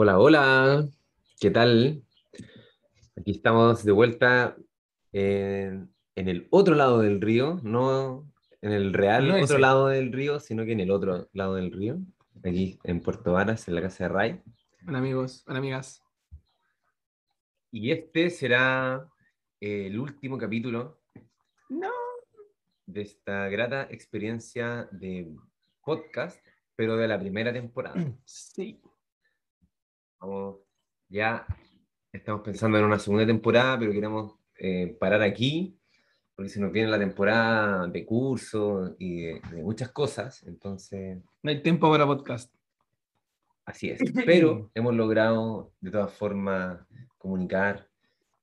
Hola, hola, ¿qué tal? Aquí estamos de vuelta en, en el otro lado del río, no en el real No otro ese. lado del río, sino que en el otro lado del río, aquí en Puerto Varas, en la casa de Ray. Hola amigos, hola amigas. Y este será eh, el último capítulo No. de esta grata experiencia de podcast, pero de la primera temporada. Sí. Vamos, ya estamos pensando en una segunda temporada, pero queremos eh, parar aquí, porque se nos viene la temporada de curso y de, de muchas cosas, entonces No hay tiempo para podcast. así es. Pero hemos logrado de todas formas comunicar,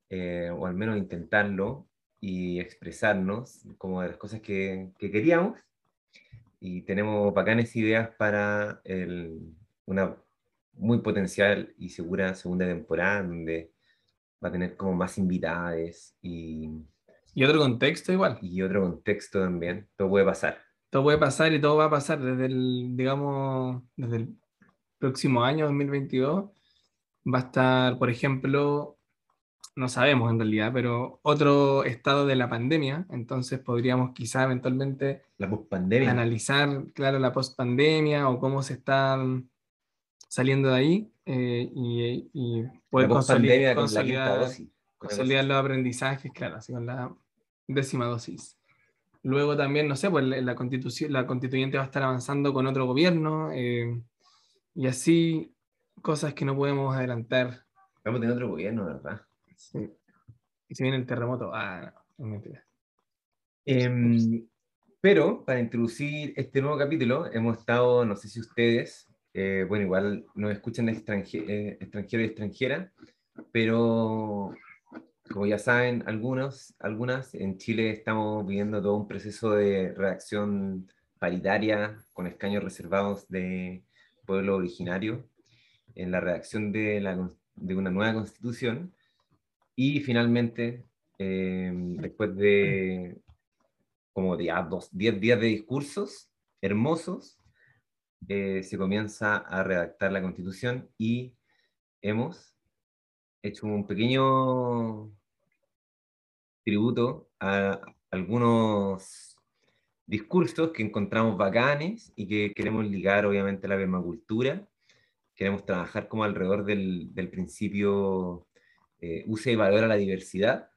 eh, o al menos intentarlo, y expresarnos como de las cosas que, que queríamos. Y tenemos bacanes ideas para el- una muy potencial y segura segunda temporada, donde va a tener como más invitadas y, Y otro contexto igual. y otro contexto también. Todo puede pasar. Todo puede pasar y todo va a pasar desde el, digamos, desde el próximo año 2022. Va a estar, por ejemplo, no sabemos en realidad, pero otro estado de la pandemia. Entonces podríamos quizá eventualmente La pospandemia. analizar, claro, la post-pandemia o cómo se están saliendo de ahí eh, y, y poder consolidar, consolidar, dosis. Consolidar los aprendizajes, claro, así con la décima dosis. Luego también, no sé, pues la, la constitución, la constituyente va a estar avanzando con otro gobierno eh, y así cosas que no podemos adelantar. Vamos a tener otro gobierno, ¿verdad? Sí. Y se viene el terremoto. Ah, no, es mentira. Em, pero para introducir este nuevo capítulo, hemos estado, no sé si ustedes, eh, bueno, igual nos escuchan eh, extranjeros y extranjeras, pero como ya saben algunos, algunas, en Chile estamos viviendo todo un proceso de redacción paritaria con escaños reservados de pueblo originario en la redacción de, la de una nueva constitución. Y finalmente, em, después de como ya dos, 10 días de discursos hermosos, eh, se comienza a redactar la constitución y hemos hecho un pequeño tributo a algunos discursos que encontramos bacanes y que queremos ligar obviamente a la permacultura. Queremos trabajar como alrededor del, del principio eh, use y valora la diversidad.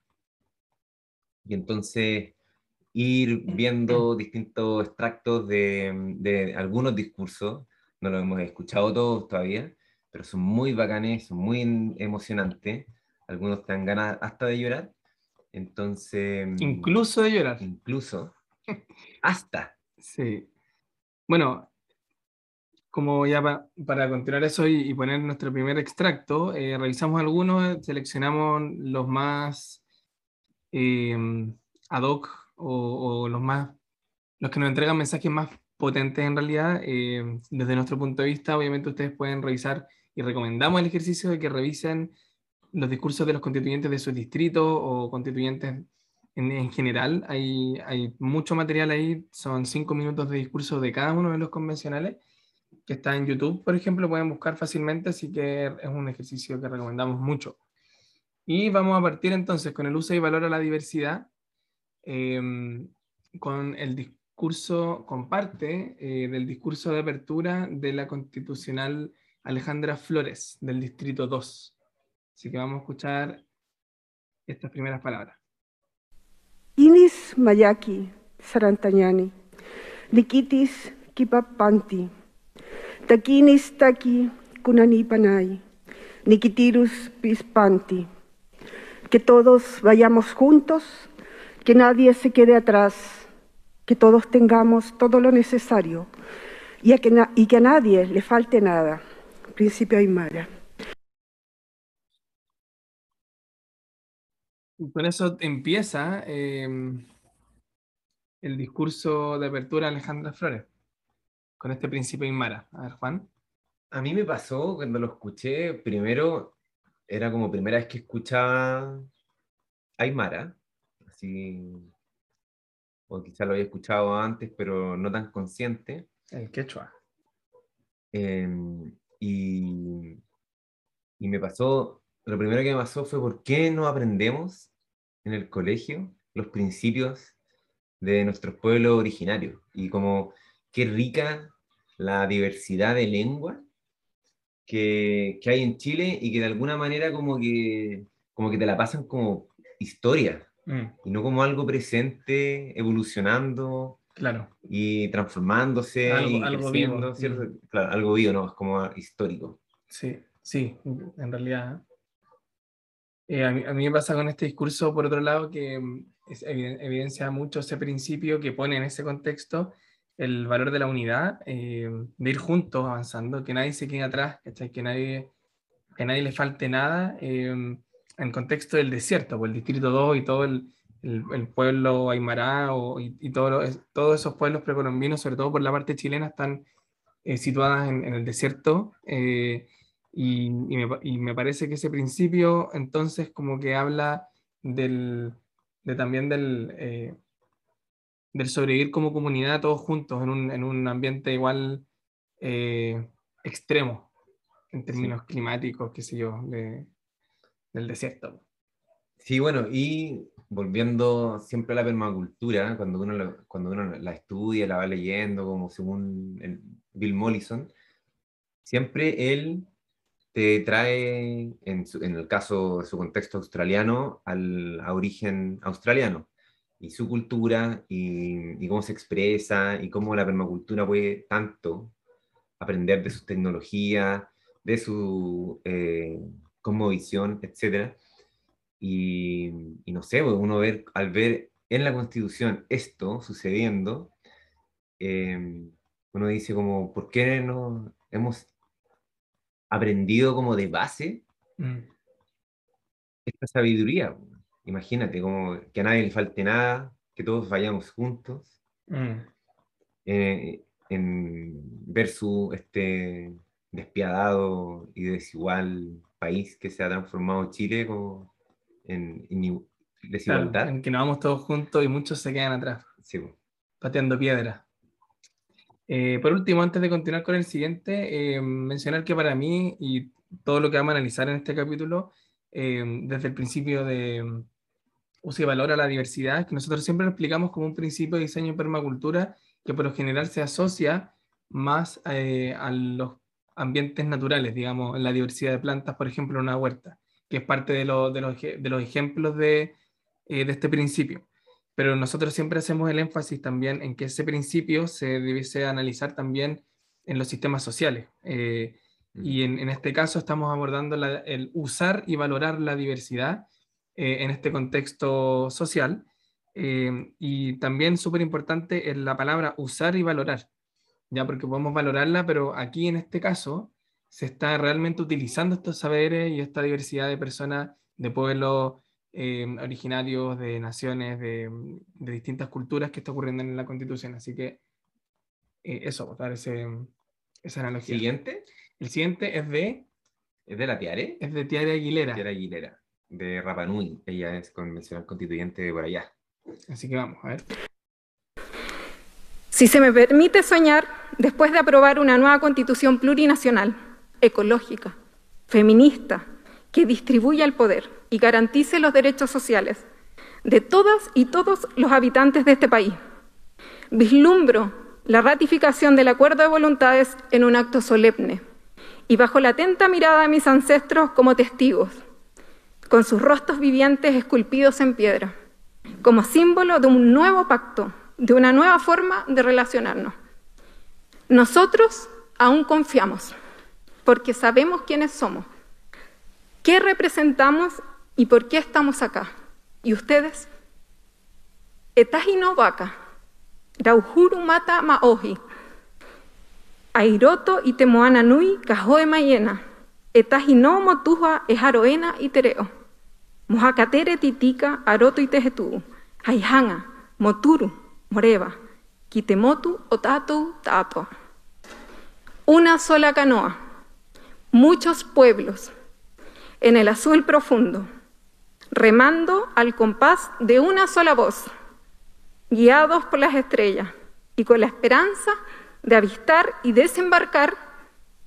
Y entonces ir viendo distintos extractos de, de algunos discursos, no los hemos escuchado todos todavía, pero son muy bacanes, son muy emocionantes, algunos te dan ganas hasta de llorar, entonces... Incluso de llorar. Incluso, hasta. Sí. Bueno, como ya pa- para continuar eso y, y poner nuestro primer extracto, eh, revisamos algunos, seleccionamos los más eh, ad hoc o, o los más, los que nos entregan mensajes más potentes en realidad. eh, desde nuestro punto de vista, obviamente ustedes pueden revisar y recomendamos el ejercicio de que revisen los discursos de los constituyentes de sus distritos o constituyentes en, en general. Hay, hay mucho material ahí, son cinco minutos de discurso de cada uno de los convencionales que está en YouTube, por ejemplo, pueden buscar fácilmente, así que es un ejercicio que recomendamos mucho. Y vamos a partir entonces con el uso y valor a la diversidad, eh, con el discurso, con parte eh, del discurso de apertura de la constitucional Alejandra Flores, del Distrito 2. Así que vamos a escuchar estas primeras palabras. Inis Mayaki Sarantañani, Nikitis Kipapanti, Takinis Taki Kunani Panay, Nikitirus Pispanti. Que todos vayamos juntos, que nadie se quede atrás, que todos tengamos todo lo necesario y, a que, na- y que a nadie le falte nada. Principio Aymara. Y con eso empieza eh, el discurso de apertura de Alejandra Flores, con este principio Aymara. A ver, Juan. A mí me pasó cuando lo escuché, primero, era como primera vez que escuchaba Aymara, así, o quizá lo había escuchado antes, pero no tan consciente. El quechua. Eh, y y me pasó, lo primero que me pasó fue por qué no aprendemos en el colegio los principios de nuestros pueblos originarios y como qué rica la diversidad de lengua que, que, hay en Chile y que de alguna manera como que, como que te la pasan como historia mm. y no como algo presente, evolucionando claro. y transformándose. Algo, y algo vivo. Mm. Claro, algo vivo, ¿no? Es como histórico. Sí, sí, en realidad. Eh, a, mí, a, mí, me pasa con este discurso, por otro lado, que mm, evidencia mucho ese principio que pone en ese contexto el valor de la unidad, eh, de ir juntos avanzando, que nadie se quede atrás, que nadie, que nadie le falte nada, eh, en contexto del desierto, pues el Distrito 2 y todo el, el, pueblo aymara y, y todo, todos esos pueblos precolombinos, sobre todo por la parte chilena, están eh, situadas en, en, el desierto. Y, y, me, y, me, parece que ese principio entonces como que habla del, de también del, eh, del sobrevivir como comunidad todos juntos en un, en un ambiente igual eh, extremo en términos climáticos, qué sé yo, de, del desierto. Sí, bueno, y volviendo siempre a la permacultura, cuando uno, la, cuando uno la estudia, la va leyendo, como según el Bill Mollison, siempre él te trae, en, en, el caso de su contexto australiano, al, a origen australiano y su cultura y, y, cómo se expresa y cómo la permacultura puede tanto aprender de sus tecnologías, de su eh, cosmovisión, etc. Y, y, no sé, uno ver, al ver en la constitución esto sucediendo, eh, uno dice como, ¿por qué no hemos aprendido como de base mm. esta sabiduría. Imagínate, como que a nadie le falte nada, que todos vayamos juntos, mm. eh, en versus este despiadado y desigual país que se ha transformado Chile como en, desigualdad. en que nos vamos todos juntos y muchos se quedan atrás, sí. pateando piedra. Eh, por último, antes de continuar con el siguiente, eh, mencionar que para mí y todo lo que vamos a analizar en este capítulo, eh, desde el principio de uso y valor a la diversidad, que nosotros siempre lo explicamos como un principio de diseño en permacultura que por lo general se asocia más a los ambientes naturales, digamos, en la diversidad de plantas, por ejemplo, en una huerta, que es parte de, de, los, de los, ejemplos de, de este principio pero nosotros siempre hacemos el énfasis también en que ese principio se debe analizar también en los sistemas sociales. Eh, y en, en, este caso estamos abordando la, el usar y valorar la diversidad eh, en este contexto social. Eh, y también súper importante es la palabra usar y valorar, ya porque podemos valorarla, pero aquí en este caso se está realmente utilizando estos saberes y esta diversidad de personas, de pueblos, eh, originarios de naciones, de, de, distintas culturas que está ocurriendo en la Constitución. Así que eh, eso, dar ese, esa analogía. ¿Siguiente? El siguiente es de... ¿Es de la Tiare? Es de Tiare Aguilera. Tiare Aguilera, de Rapanui. Ella es convencional constituyente de por allá. Así que vamos, a ver. Si se me permite soñar, después de aprobar una nueva constitución plurinacional, ecológica, feminista, que distribuya el poder y garantice los derechos sociales de todas y todos los habitantes de este país. Vislumbro la ratificación del acuerdo de voluntades en un acto solemne y bajo la atenta mirada de mis ancestros como testigos, con sus rostros vivientes esculpidos en piedra, como símbolo de un nuevo pacto, de una nueva forma de relacionarnos. Nosotros aún confiamos, porque sabemos quiénes somos ¿Qué representamos y por qué estamos acá? ¿Y ustedes? Etajino vaca, Rauhuru mata maoji, Airoto y Temoana nui cajoe mayena, Etajino motuja ejaroena y tereo, Mojacatere titica aroto y tejetu, Haihanga, moturu, moreba, kitemotu otatu tatua. Una sola canoa, muchos pueblos, en el azul profundo, remando al compás de una sola voz, guiados por las estrellas y con la esperanza de avistar y desembarcar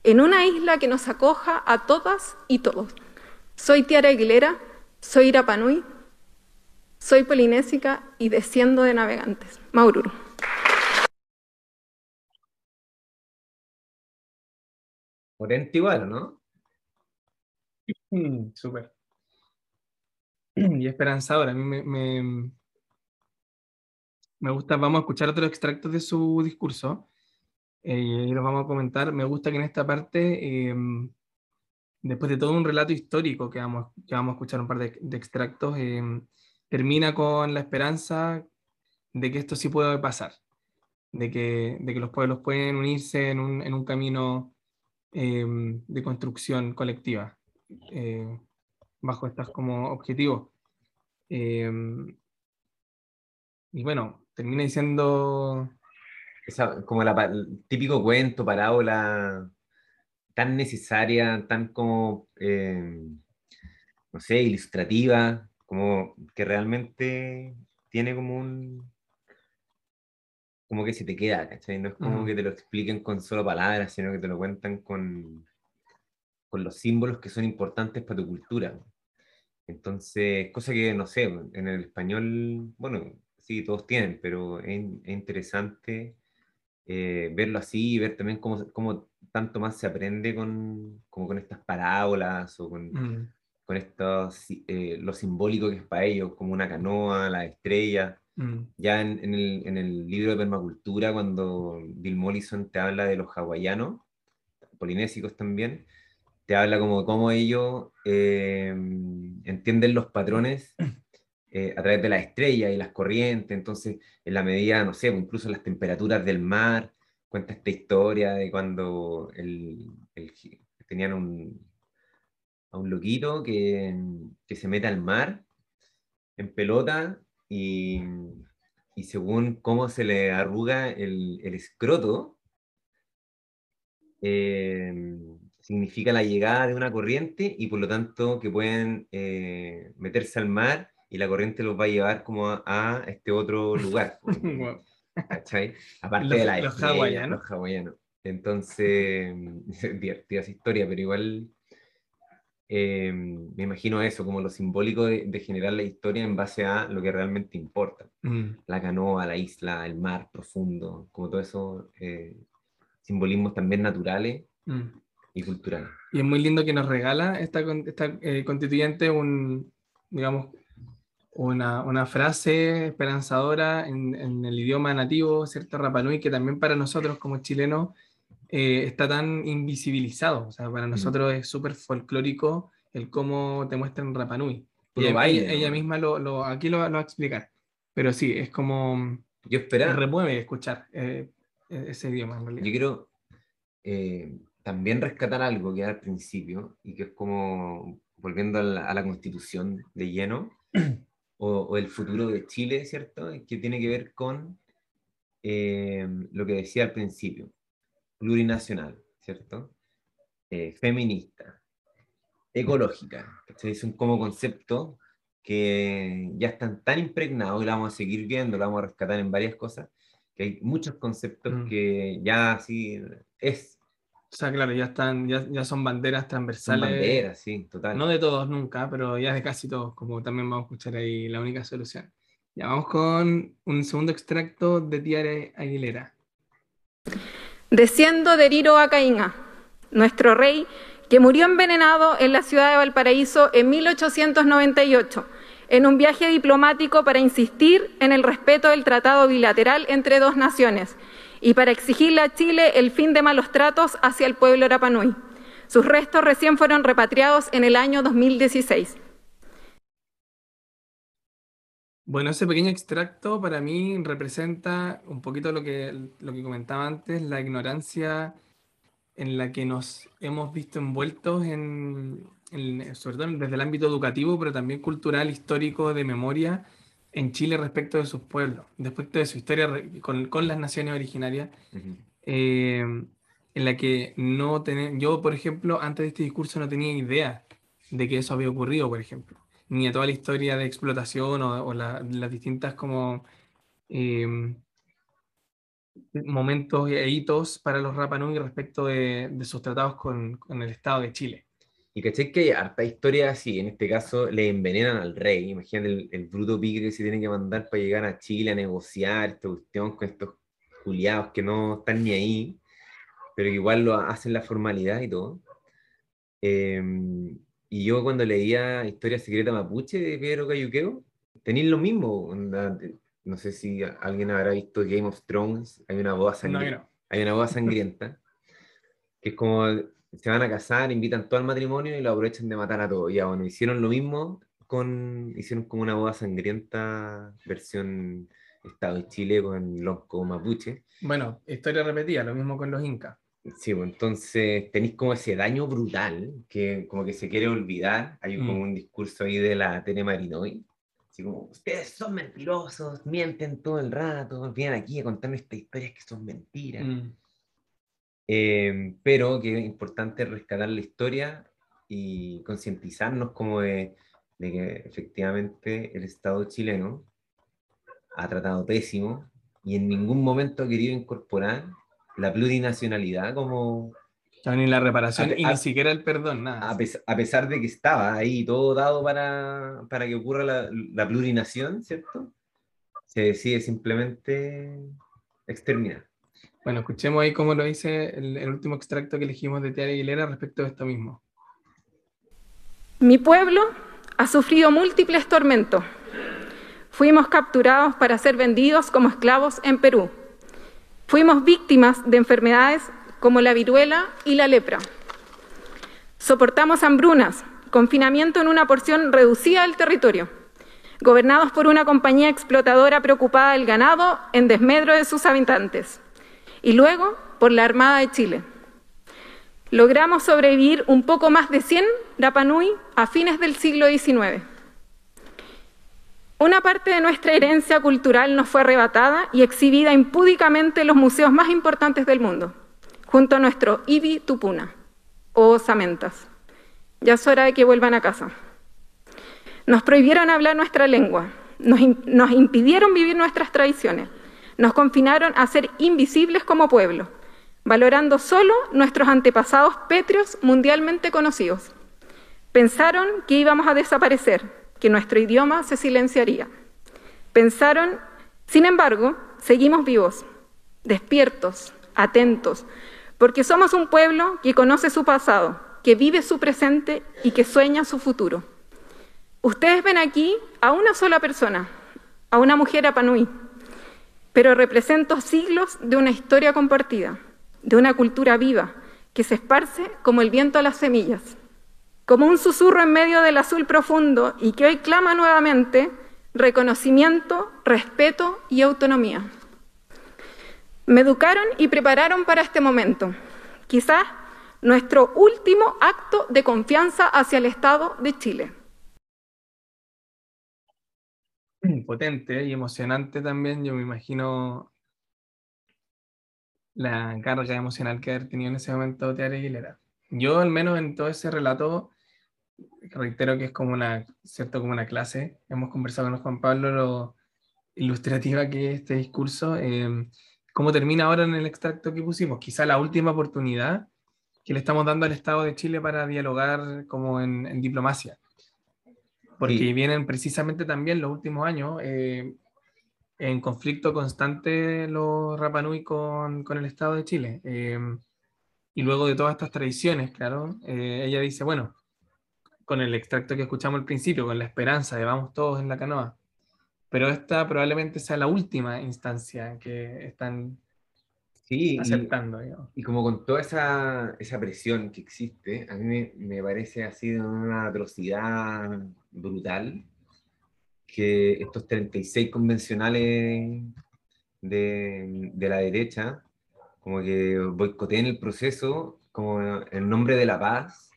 en una isla que nos acoja a todas y todos. Soy Tiara Aguilera, soy Irapanui, soy polinésica y desciendo de navegantes. Maururu. Morente igual, ¿no? Mm, súper. Y esperanzador. A mí me, me, me, gusta, vamos a escuchar otros extractos de su discurso eh, y los vamos a comentar. Me gusta que en esta parte, em, después de todo un relato histórico que vamos, que vamos a escuchar un par de, de extractos, em, termina con la esperanza de que esto sí puede pasar, de que, de que los pueblos pueden unirse en un, en un camino Em, de construcción colectiva eh, bajo estas como objetivos. Em, y bueno, termina diciendo... como la, el típico cuento, parábola tan necesaria, tan como, em, no sé, ilustrativa, como que realmente tiene como un, como que se te queda, ¿cachai? No es como que te lo expliquen con solo palabras, sino que te lo cuentan con, con los símbolos que son importantes para tu cultura. Entonces, cosa que, no sé, en el español, bueno, sí, todos tienen, pero es, interesante eh, verlo así y ver también cómo, cómo, tanto más se aprende con, como con estas parábolas o con, mm. con estos, eh, lo simbólico que es para ellos, como una canoa, la estrella. Mm. Ya en, el, en, el, libro de permacultura, cuando Bill Mollison te habla de los hawaianos, polinésicos también, te habla como cómo ellos eh, entienden los patrones eh, a través de las estrellas y las corrientes, entonces en la medida, no sé, incluso las temperaturas del mar, cuenta esta historia de cuando el, tenían un, a un loquito que, que se mete al mar en pelota y, y según cómo se le arruga el, el escroto, eh, significa la llegada de una corriente y por lo tanto que pueden eh, meterse al mar y la corriente los va a llevar como a, este otro lugar. ¿Cachai? Aparte de la los hawaianos. Los hawaianos. Entonces, divertida esa historia, pero igual Em, me imagino eso, como lo simbólico de, generar la historia en base a lo que realmente importa. Mm. La canoa, la isla, el mar profundo, como todo eso, eh, simbolismos también naturales mm. y culturales. Y es muy lindo que nos regala esta, esta eh, constituyente un, digamos, una, una frase esperanzadora en, en, el idioma nativo, ¿cierto? Rapanui, que también para nosotros como chilenos eh, está tan invisibilizado. O sea, para nosotros es súper folclórico el cómo te muestran Rapanui. Y ella, ella, misma lo, lo aquí lo, lo, va a explicar. Pero sí, es como... Yo esperaba... Remueve escuchar eh, e, ese idioma en realidad. Yo quiero eh, también rescatar algo que era al principio y que es como volviendo a la, a la constitución de lleno o, o, el futuro de Chile, ¿cierto? Que tiene que ver con lo que decía al principio plurinacional, ¿cierto? Eh, feminista, ecológica, ¿cachai? Son como conceptos que ya están tan impregnados y lo vamos a seguir viendo, lo vamos a rescatar en varias cosas, que hay muchos conceptos mm. que ya así es. O sea, claro, ya están, ya, ya son banderas transversales. Son banderas, sí, total. No de todos nunca, pero ya de casi todos, como también vamos a escuchar ahí la única solución. Ya vamos con un segundo extracto de Tiare Aguilera. Desciendo de Riro Acaínga, nuestro rey, que murió envenenado en la ciudad de Valparaíso en 1898, en un viaje diplomático para insistir en el respeto del tratado bilateral entre dos naciones y para exigirle a Chile el fin de malos tratos hacia el pueblo Rapanui. Sus restos recién fueron repatriados en el año 2016. Bueno, ese pequeño extracto para mí representa un poquito lo que, lo que comentaba antes, la ignorancia en la que nos hemos visto envueltos, en, sobre todo desde el ámbito educativo, pero también cultural, histórico, de memoria en Chile respecto de sus pueblos, respecto de su historia con, con las naciones originarias, eh, en la que no tenemos, yo, por ejemplo, antes de este discurso no tenía idea de que eso había ocurrido, por ejemplo ni a toda la historia de explotación o, las distintas como em, momentos e hitos para los Rapa Nui respecto de, sus tratados con, el Estado de Chile. Y caché que hay harta historia así, en este caso le envenenan al rey, imagínate el, bruto pique que se tiene que mandar para llegar a Chile a negociar esta cuestión con estos juliados que no están ni ahí, pero igual lo hacen la formalidad y todo. Eh, y yo cuando leía Historia Secreta Mapuche de Pedro Cayuqueo, tenéis lo mismo, no sé si alguien habrá visto Game of Thrones, hay una boda sangrienta, hay una boda sangrienta, que es como se van a casar, invitan todo al matrimonio y lo aprovechan de matar a todos. Ya bueno, hicieron lo mismo con, hicieron como una boda sangrienta versión Estado de Chile con los mapuche. Bueno, historia repetida, lo mismo con los incas. Sí, pues entonces tenéis como ese daño brutal que como que se quiere olvidar. Hay como mm. un discurso ahí de la Tene Marinoy Así como, ustedes son mentirosos, mienten todo el rato, vienen aquí a contarme estas historias que son mentiras. Mm. Em, pero que es importante rescatar la historia y concientizarnos como de, de, que efectivamente el Estado chileno ha tratado pésimo y en ningún momento ha querido incorporar la plurinacionalidad como ni la reparación y ni siquiera el perdón, nada. A, pesar de que estaba ahí todo dado para, para que ocurra la, la, plurinación, ¿cierto? Se decide simplemente exterminar. Bueno, escuchemos ahí cómo lo dice el, último extracto que elegimos de Tiara Aguilera respecto de esto mismo. Mi pueblo ha sufrido múltiples tormentos. Fuimos capturados para ser vendidos como esclavos en Perú. Fuimos víctimas de enfermedades como la viruela y la lepra. Soportamos hambrunas, confinamiento en una porción reducida del territorio, gobernados por una compañía explotadora preocupada del ganado en desmedro de sus habitantes, y luego por la Armada de Chile. Logramos sobrevivir un poco más de 100 Rapanui a fines del siglo XIX. Una parte de nuestra herencia cultural nos fue arrebatada y exhibida impúdicamente en los museos más importantes del mundo junto a nuestro Ibi Tupuna o Samentas. Ya es hora de que vuelvan a casa. Nos prohibieron hablar nuestra lengua, nos, nos impidieron vivir nuestras tradiciones, nos confinaron a ser invisibles como pueblo, valorando solo nuestros antepasados pétreos mundialmente conocidos. Pensaron que íbamos a desaparecer, que nuestro idioma se silenciaría. Pensaron, sin embargo, seguimos vivos, despiertos, atentos, porque somos un pueblo que conoce su pasado, que vive su presente y que sueña su futuro. Ustedes ven aquí a una sola persona, a una mujer apanui, pero represento siglos de una historia compartida, de una cultura viva que se esparce como el viento a las semillas, como un susurro en medio del azul profundo y que hoy clama nuevamente reconocimiento, respeto y autonomía. Me educaron y prepararon para este momento, quizás nuestro último acto de confianza hacia el Estado de Chile. Potente y emocionante también, yo me imagino la carga emocional que haber tenido en ese momento Tiara Aguilera. Yo al menos en todo ese relato, reitero que es como una, cierto, como una clase, hemos conversado con Juan Pablo lo ilustrativa que es este discurso. Eh, cómo termina ahora en el extracto que pusimos, quizá la última oportunidad que le estamos dando al Estado de Chile para dialogar como en, diplomacia. Porque vienen precisamente también los últimos años eh, en conflicto constante los Rapanui con, con el Estado de Chile. Eh, y luego de todas estas tradiciones, claro, eh, ella dice, bueno, con el extracto que escuchamos al principio, con la esperanza de vamos todos en la canoa, pero esta probablemente sea la última instancia que están sí, aceptando. Y, y, como con toda esa, esa, presión que existe, a mí me, me parece así de una atrocidad brutal que estos 36 convencionales de, de la derecha como que boicoteen el proceso como en nombre de la paz,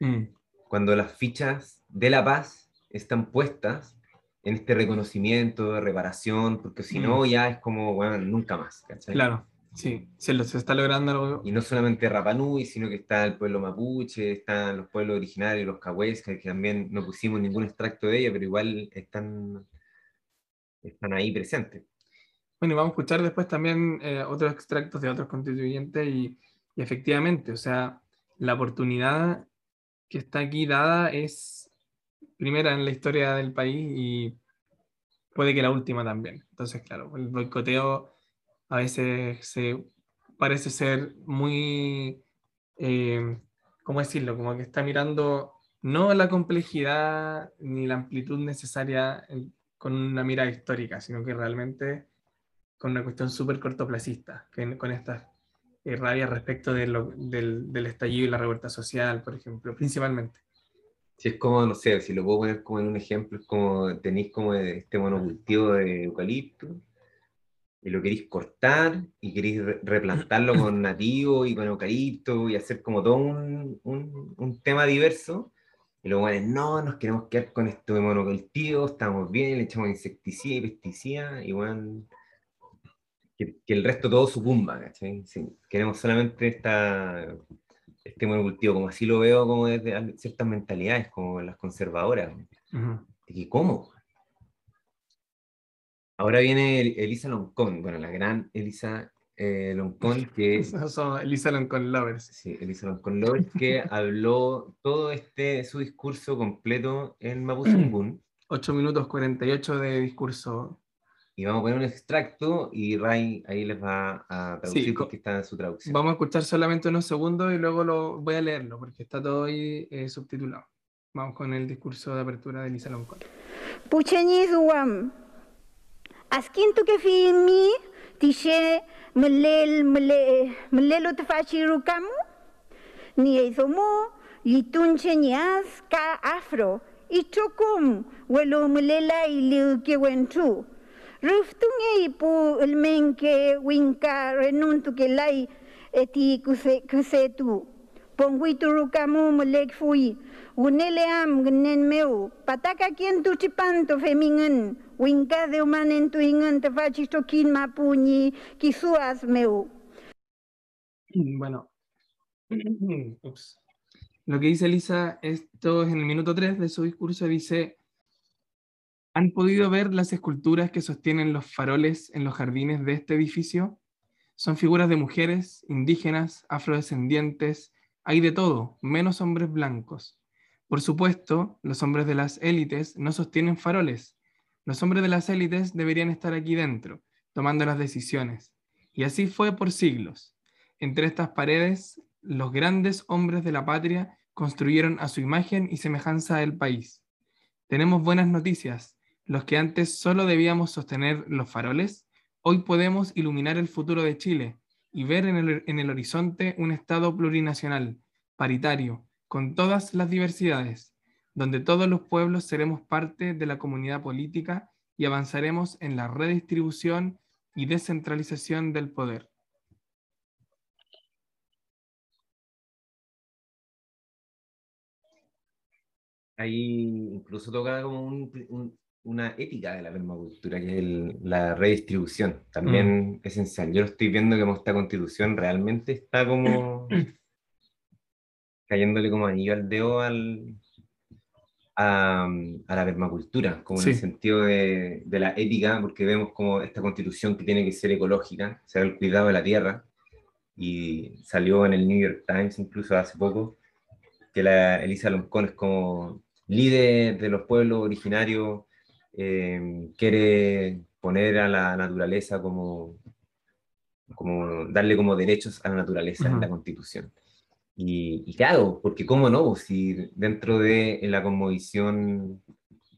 mm. Cuando las fichas de la paz están puestas en este reconocimiento, de reparación, porque si no mm. ya es como, bueno, nunca más. Claro, sí, se, lo, se está logrando. Y no solamente Rapanui, sino que está el pueblo mapuche, están los pueblos originarios, los cahués, que, también no pusimos ningún extracto de ella, pero igual están, están ahí presentes. Bueno, y vamos a escuchar después también eh, otros extractos de otros constituyentes y, y efectivamente, o sea, la oportunidad que está aquí dada es primera en la historia del país y puede que la última también. Entonces, claro, el boicoteo a veces se parece ser muy, eh, ¿cómo decirlo? Como que está mirando no la complejidad ni la amplitud necesaria con una mirada histórica, sino que realmente con una cuestión súper cortoplacista, con estas eh, rabias respecto de del, del estallido y la revuelta social, por ejemplo, principalmente. Si es como, no sé, si lo puedo poner como en un ejemplo, es como tenéis como este monocultivo de eucalipto y lo queréis cortar y queréis replantarlo con nativo y con eucalipto y hacer como todo un, un, un tema diverso. Y luego, bueno, no, nos queremos quedar con esto de monocultivo, estamos bien, le echamos insecticida y pesticida, y bueno, que, que el resto todo sucumba, ¿cachai? Sí, queremos solamente esta este monocultivo, como así lo veo como desde ciertas mentalidades, como las conservadoras. ¿Y cómo? Ahora viene Elisa Loncón, bueno, la gran Elisa eh, Loncón, que... Son Elisa Loncón Lovers. Sí, Elisa Loncón Lovers, que habló todo este, su discurso completo en Mapuzungún. 8 minutos 48 de discurso y vamos a poner un extracto y Ray ahí les va a traducir sí, porque está en su traducción. Vamos a escuchar solamente unos segundos y luego lo voy a leerlo porque está todo ahí eh, subtitulado. Vamos con el discurso de apertura de Lisa Loncón. Pucheni zuam. Askin tu que fi mi tishe mlel mle mlelo te fachi rukamu ni eizomu litunche nias ka afro y chokum welo mlela y liu que wentu. Ruftunge pu elmenke winka renuntu ke lai eti kuse kuse tu. Pongui turukamu mulek fui. Unele am gnen meu. Pataka kien tu chipanto femingen. Winka de umanen tu ingen te fachis tokin mapuñi kisuas meu. Bueno. Ups. Lo que dice Lisa, esto es en el minuto 3 de su discurso, dice, ¿Han podido ver las esculturas que sostienen los faroles en los jardines de este edificio? Son figuras de mujeres, indígenas, afrodescendientes, hay de todo, menos hombres blancos. Por supuesto, los hombres de las élites no sostienen faroles. Los hombres de las élites deberían estar aquí dentro, tomando las decisiones. Y así fue por siglos. Entre estas paredes, los grandes hombres de la patria construyeron a su imagen y semejanza el país. Tenemos buenas noticias los que antes solo debíamos sostener los faroles, hoy podemos iluminar el futuro de Chile y ver en el, horizonte un Estado plurinacional, paritario, con todas las diversidades, donde todos los pueblos seremos parte de la comunidad política y avanzaremos en la redistribución y descentralización del poder. Ahí incluso toca como un, una ética de la permacultura, que es la redistribución, también mm. esencial. Yo lo estoy viendo que esta constitución realmente está como cayéndole como anillo al dedo al, a, la permacultura, como en el sentido de, de, la ética, porque vemos como esta constitución que tiene que ser ecológica, sea el cuidado de la tierra, y salió en el New York Times incluso hace poco, que la Elisa Loncón es como líder de los pueblos originarios eh, quiere poner a la naturaleza como, como darle como derechos a la naturaleza en la Constitución. Y, y, claro, porque cómo no, si dentro de la conmovisión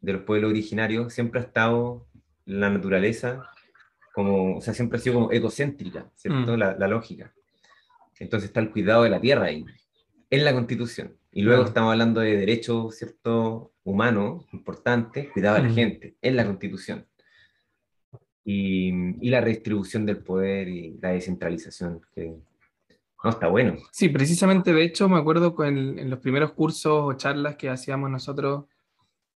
de los pueblos originarios siempre ha estado la naturaleza como, o sea, siempre ha sido como egocéntrica, ¿cierto? Mm. La, la, lógica. Entonces está el cuidado de la tierra ahí, en la Constitución. Y luego estamos hablando de derechos, ¿cierto? Humanos, importantes, cuidado a la gente, en la Constitución. Y, y, la redistribución del poder y la descentralización, que no está bueno. Sí, precisamente, de hecho, me acuerdo con, en los primeros cursos o charlas que hacíamos nosotros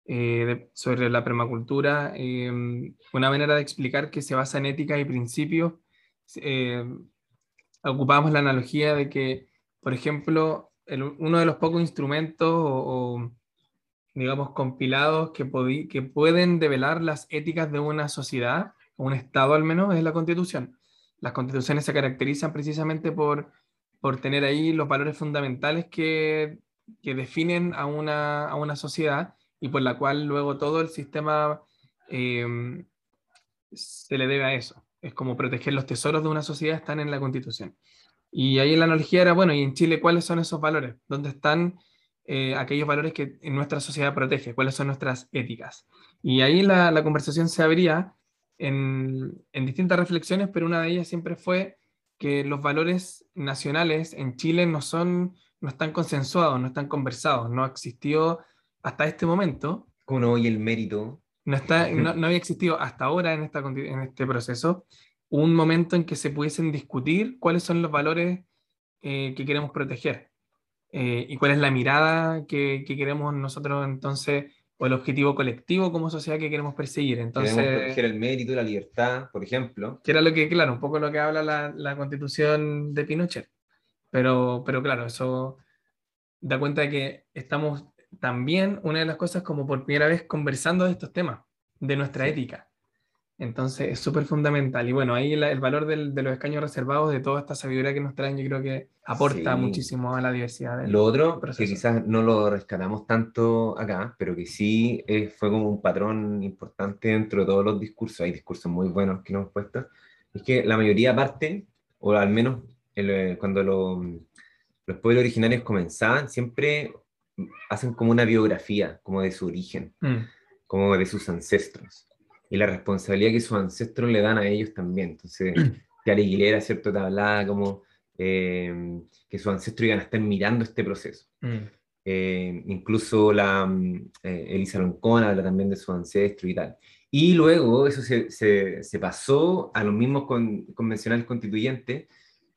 eh, sobre la permacultura, eh, una manera de explicar que se basa en ética y principios, eh, ocupábamos la analogía de que, por ejemplo, uno de los pocos instrumentos o, digamos, compilados que, que pueden develar las éticas de una sociedad un Estado al menos, es la Constitución. Las constituciones se caracterizan precisamente por, por tener ahí los valores fundamentales que, que definen a una, a una, sociedad y por la cual luego todo el sistema eh, se le debe a eso. Es como proteger los tesoros de una sociedad están en la Constitución. Y ahí la analogía era, bueno, ¿y en Chile cuáles son esos valores? ¿Dónde están eh, aquellos valores que en nuestra sociedad protege? ¿Cuáles son nuestras éticas? Y ahí la, la conversación se abría en, en, distintas reflexiones, pero una de ellas siempre fue que los valores nacionales en Chile no son, no están consensuados, no están conversados, no existió hasta este momento. Como hoy el mérito. No, está, no, no, había existido hasta ahora en, esta, en este proceso un momento en que se pudiesen discutir cuáles son los valores eh, que queremos proteger eh, y cuál es la mirada que, que, queremos nosotros entonces, o el objetivo colectivo como sociedad que queremos perseguir. Entonces, queremos proteger el mérito y la libertad, por ejemplo. Que era lo que, claro, un poco lo que habla la, la constitución de Pinochet. Pero, pero claro, eso da cuenta de que estamos también, una de las cosas, como por primera vez conversando de estos temas, de nuestra sí. ética. Entonces es súper fundamental. Y bueno, ahí la, el valor del, de los escaños reservados, de toda esta sabiduría que nos traen, yo creo que aporta sí. muchísimo a la diversidad. Del lo otro, proceso. que quizás no lo rescatamos tanto acá, pero que sí eh, fue como un patrón importante dentro de todos los discursos, hay discursos muy buenos que nos hemos puesto, es que la mayoría parte, o al menos el, eh, cuando lo, los pueblos originarios comenzaban, siempre hacen como una biografía, como de su origen, mm. como de sus ancestros y la responsabilidad que sus ancestros le dan a ellos también. Entonces, Tiara Aguilera, ¿cierto? Te hablaba como eh, que sus ancestros iban a estar mirando este proceso. Mm. Eh, incluso la eh, Elisa Loncón habla también de sus ancestros y tal. Y luego eso se, se, se pasó a los mismos con, convencionales constituyentes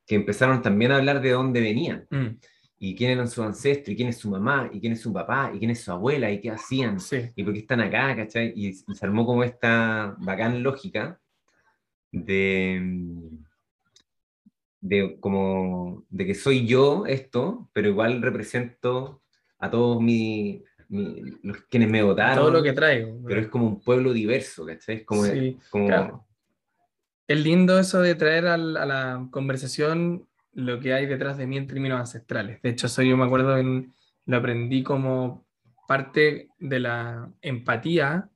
que empezaron también a hablar de dónde venían. Mm y quién eran sus ancestros, y quién es su mamá, y quién es su papá, y quién es su abuela, y qué hacían, sí. y por qué están acá, ¿cachai? Y, y, se armó como esta bacán lógica de, de, como, de que soy yo esto, pero igual represento a todos mi, mi, los quienes me votaron. Todo lo que traigo. Pero es como un pueblo diverso, ¿cachai? Es como... Sí, como claro. Es lindo eso de traer a la, a la conversación lo que hay detrás de mí en términos ancestrales. De hecho, eso yo me acuerdo, en, lo aprendí como parte de la empatía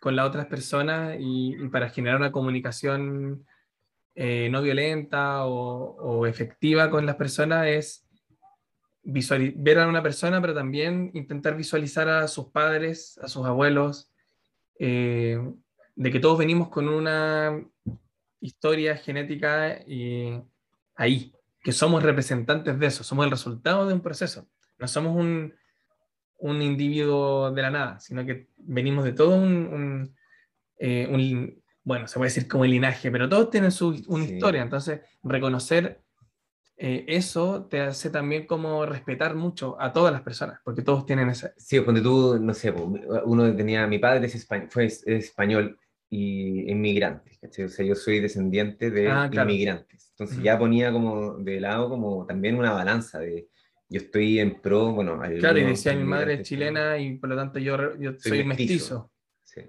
con las otras personas y, para generar una comunicación eh, no violenta o, efectiva con las personas es ver a una persona, pero también intentar visualizar a sus padres, a sus abuelos, eh, de que todos venimos con una historia genética y ahí, que somos representantes de eso, somos el resultado de un proceso. No somos un, un individuo de la nada, sino que venimos de todo un, un, eh, un bueno, se puede decir como el linaje, pero todos tienen su, una sí. historia, entonces reconocer eh, eso te hace también como respetar mucho a todas las personas, porque todos tienen esa... Sí, cuando tú, no sé, uno tenía, mi padre es español, fue es español y inmigrantes, ¿cachai? O sea, yo soy descendiente de Ah, claro. inmigrantes. Entonces ya ponía como de lado como también una balanza de yo estoy en pro, bueno... Claro, y decía mi madre es chilena y por lo tanto yo, yo soy, Soy mestizo. mestizo. Sí,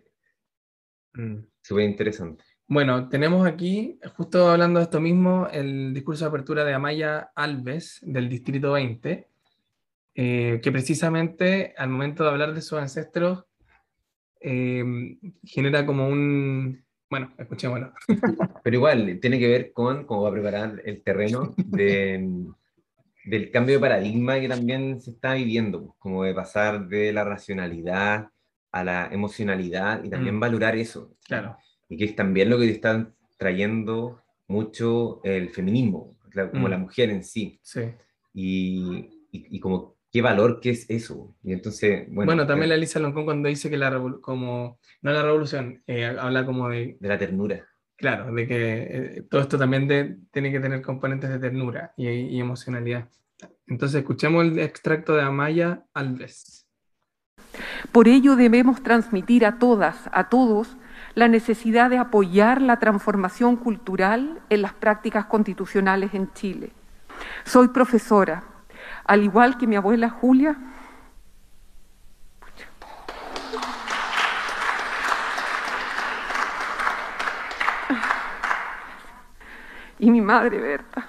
Mm. súper interesante. Bueno, tenemos aquí, justo hablando de esto mismo, el discurso de apertura de Amaya Alves, del Distrito 20, eh, que precisamente al momento de hablar de sus ancestros, eh, genera como un... Bueno, escuchémoslo. Pero igual, tiene que ver con cómo va a preparar el terreno de, del cambio de paradigma que también se está viviendo, pues, como de pasar de la racionalidad a la emocionalidad y también Mm. valorar eso. Claro. Y que es también lo que están trayendo mucho el feminismo, como Mm. la mujer en sí. Sí. Y, y, y como qué valor que es eso. Y entonces, bueno, Bueno, también la Elisa Loncón cuando dice que la como, no la revolución, eh, habla como de, de la ternura. claro, de que eh, todo esto también de- tiene que tener componentes de ternura y, y emocionalidad. Entonces escuchemos el extracto de Amaya Alves. Por ello debemos transmitir a todas, a todos, la necesidad de apoyar la transformación cultural en las prácticas constitucionales en Chile. Soy profesora, al igual que mi abuela Julia. y mi madre Berta.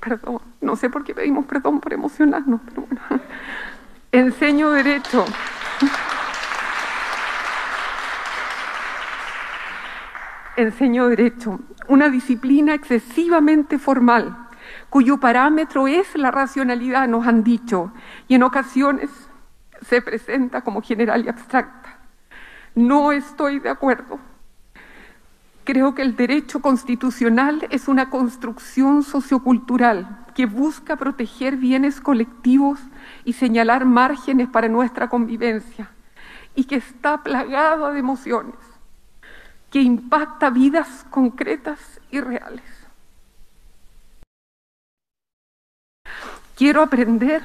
Perdón, no sé por qué pedimos perdón por emocionarnos, pero bueno. Enseño derecho. Enseño derecho, una disciplina excesivamente formal, cuyo parámetro es la racionalidad, nos han dicho, y en ocasiones se presenta como general y abstracta. No estoy de acuerdo. Creo que el derecho constitucional es una construcción sociocultural que busca proteger bienes colectivos y señalar márgenes para nuestra convivencia y que está plagado de emociones, que impacta vidas concretas y reales. Quiero aprender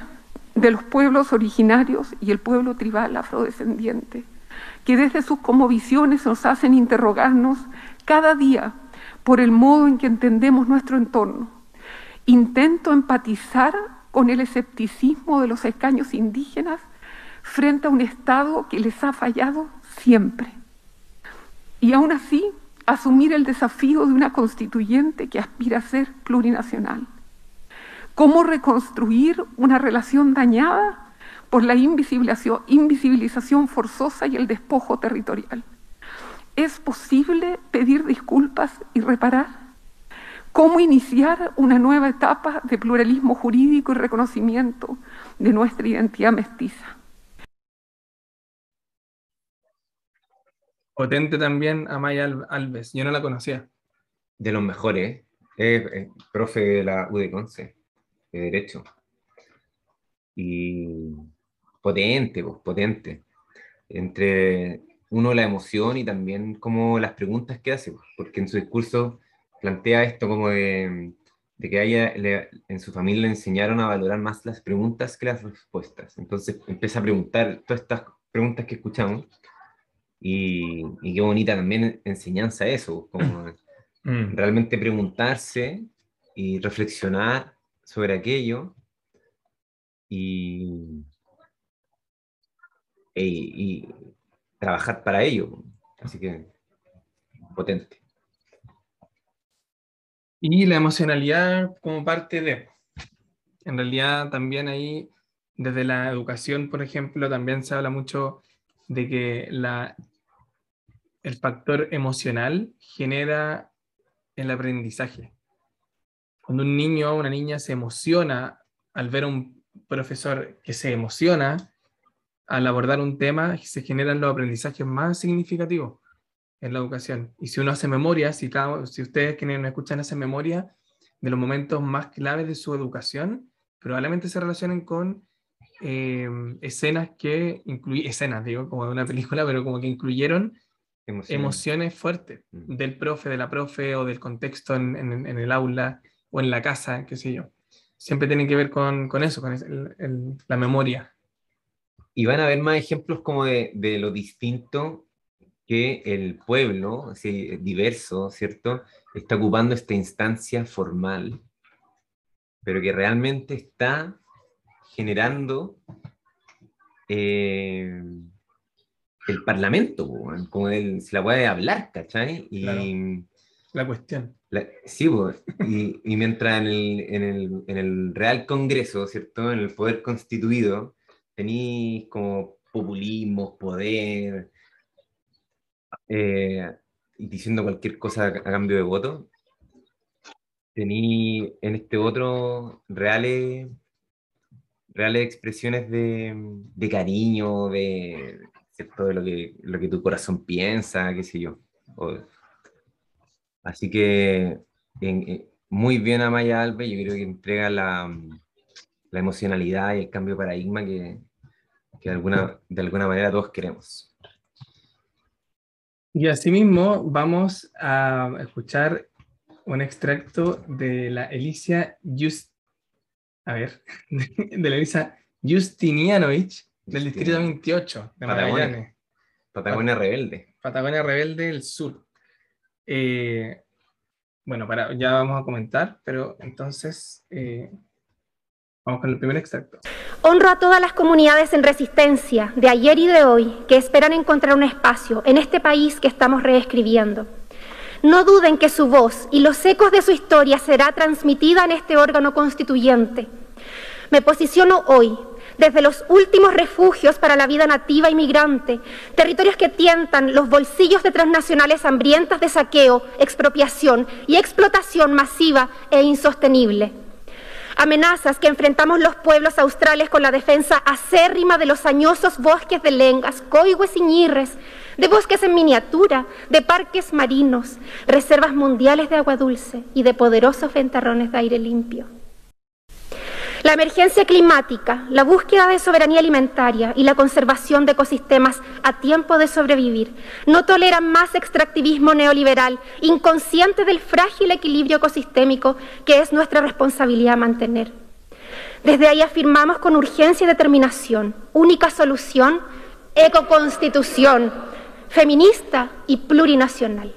de los pueblos originarios y el pueblo tribal afrodescendiente, que desde sus visiones nos hacen interrogarnos cada día por el modo en que entendemos nuestro entorno. Intento empatizar con el escepticismo de los escaños indígenas frente a un Estado que les ha fallado siempre. Y aún así, asumir el desafío de una constituyente que aspira a ser plurinacional. ¿Cómo reconstruir una relación dañada por la invisibilización, invisibilización forzosa y el despojo territorial? ¿Es posible pedir disculpas y reparar? ¿Cómo iniciar una nueva etapa de pluralismo jurídico y reconocimiento de nuestra identidad mestiza? Potente también Amaya Alves, yo no la conocía. De los mejores, es profe de la UDECONCE, de Derecho. Y potente, pues, potente. Entre uno la emoción y también como las preguntas que hace, porque en su discurso plantea esto como de, que haya, en su familia le enseñaron a valorar más las preguntas que las respuestas. Entonces empieza a preguntar todas estas preguntas que escuchamos y, y qué bonita también enseñanza eso, como mm. realmente preguntarse y reflexionar sobre aquello y, y, trabajar para ello. Así que potente. Y la emocionalidad como parte de, en realidad también ahí, desde la educación, por ejemplo, también se habla mucho de que la, el factor emocional genera el aprendizaje. Cuando un niño o una niña se emociona al ver a un profesor que se emociona, al abordar un tema se generan los aprendizajes más significativos en la educación. Y si uno hace memoria, si, si ustedes quienes nos escuchan hacen memoria de los momentos más claves de su educación, probablemente se relacionen con eh, escenas que incluyen, escenas, digo, como de una película, pero como que incluyeron emociones, fuertes mm. del profe, de la profe o del contexto en, en, el aula o en la casa, qué sé yo. Siempre tienen que ver con, con eso, con la memoria. Y van a haber más ejemplos como de, de lo distinto que el pueblo, así, diverso, ¿cierto? Está ocupando esta instancia formal, pero que realmente está generando eh, el parlamento, como el, se la puede hablar, ¿cachai? Y, La cuestión. sí, y, y, mientras en el, en, el, en el Real Congreso, ¿cierto? En el poder constituido, tenéis como populismo, poder, eh, diciendo cualquier cosa a, cambio de voto. Tenéis en este otro reales, reales expresiones de, cariño, de, de lo que, lo que tu corazón piensa, qué sé yo. Así que eh, muy bien a Maya Alves, yo creo que entrega la, la emocionalidad y el cambio de paradigma que, que de alguna, de alguna manera todos queremos. Y asimismo vamos a escuchar un extracto de la Elicia Just, a ver, de la Elisa Justinianovich del distrito 28 de Patagonia. Patagonia Rebelde. Patagonia Rebelde del Sur. Eh, bueno, ya vamos a comentar, pero entonces eh, Vamos con el primer extracto. Honro a todas las comunidades en resistencia de ayer y de hoy que esperan encontrar un espacio en este país que estamos reescribiendo. no duden que su voz y los ecos de su historia será transmitida en este órgano constituyente. Me posiciono hoy desde los últimos refugios para la vida nativa y migrante, territorios que tientan los bolsillos de transnacionales hambrientas de saqueo, expropiación y explotación masiva e insostenible. Amenazas que enfrentamos los pueblos australes con la defensa acérrima de los añosos bosques de lengas, coigües y ñirres, de bosques en miniatura, de parques marinos, reservas mundiales de agua dulce y de poderosos ventarrones de aire limpio. La emergencia climática, la búsqueda de soberanía alimentaria y la conservación de ecosistemas a tiempo de sobrevivir no toleran más extractivismo neoliberal, inconsciente del frágil equilibrio ecosistémico que es nuestra responsabilidad mantener. Desde ahí afirmamos con urgencia y determinación, única solución, ecoconstitución, feminista y plurinacional.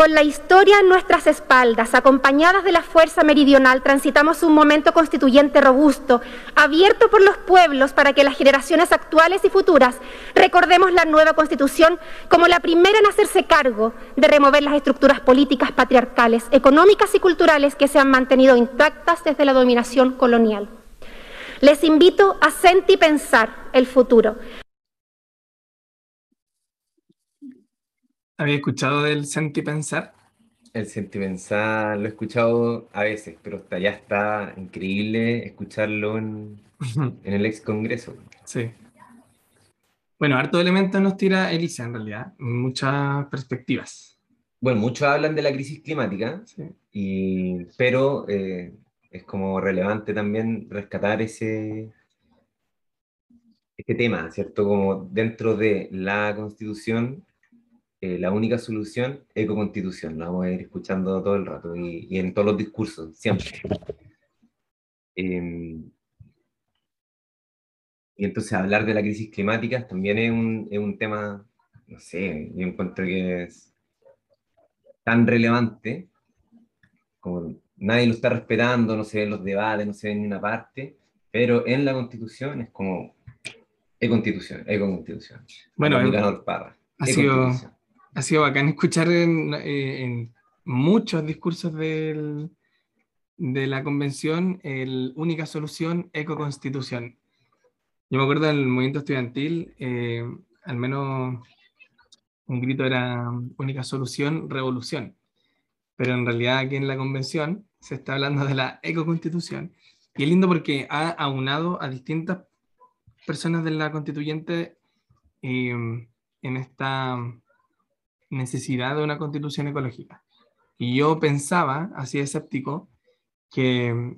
Con la historia en nuestras espaldas, acompañadas de la fuerza meridional, transitamos un momento constituyente robusto, abierto por los pueblos para que las generaciones actuales y futuras recordemos la nueva constitución como la primera en hacerse cargo de remover las estructuras políticas patriarcales, económicas y culturales que se han mantenido intactas desde la dominación colonial. Les invito a sentir y pensar el futuro. ¿Había escuchado del sentipensar? El sentipensar lo he escuchado a veces, pero hasta ya está increíble escucharlo en, en el ex congreso. Sí. Bueno, harto elemento nos tira Elisa en realidad, muchas perspectivas. Bueno, muchos hablan de la crisis climática, Sí. y, pero eh, es como relevante también rescatar ese, este tema, ¿cierto? Como dentro de la constitución, eh, la única solución, ecoconstitución, la vamos a ir escuchando todo el rato y, y en todos los discursos, siempre. Em, y entonces hablar de la crisis climática también es un, es un tema, no sé, yo encuentro que es tan relevante, como nadie lo está respetando, no se ven los debates, no se ve en ninguna parte, pero en la constitución es como, es constitución, es constitución. Bueno, ha sido-. Ha sido bacán escuchar en, eh, en muchos discursos del- de la convención el única solución, ecoconstitución. Yo me acuerdo del movimiento estudiantil, eh, al menos un grito era única solución, revolución. Pero en realidad aquí en la convención se está hablando de la ecoconstitución. Y es lindo porque ha aunado a distintas personas de la constituyente eh, en esta necesidad de una constitución ecológica. Y yo pensaba, así escéptico, que mm,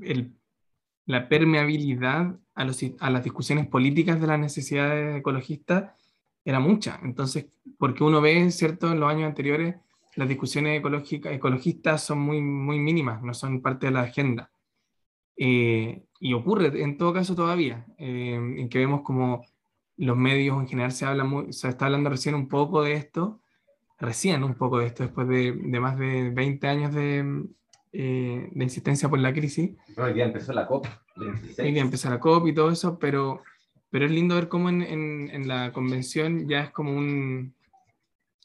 el- la permeabilidad a, los- a las discusiones políticas de las necesidades ecologistas era mucha. Entonces, porque uno ve, ¿cierto?, en los años anteriores, las discusiones ecológicas, ecologistas son muy, muy mínimas, no son parte de la agenda. Eh, y ocurre en todo caso todavía, eh, en que vemos como los medios en general se habla muy, se está hablando recién un poco de esto, recién un poco de esto, después de, de más de 20 años de, eh, de insistencia por la crisis. No, hoy día empezó la COP. Hay que empezar la COP y todo eso, pero, pero es lindo ver cómo en, en- en la convención ya es como un,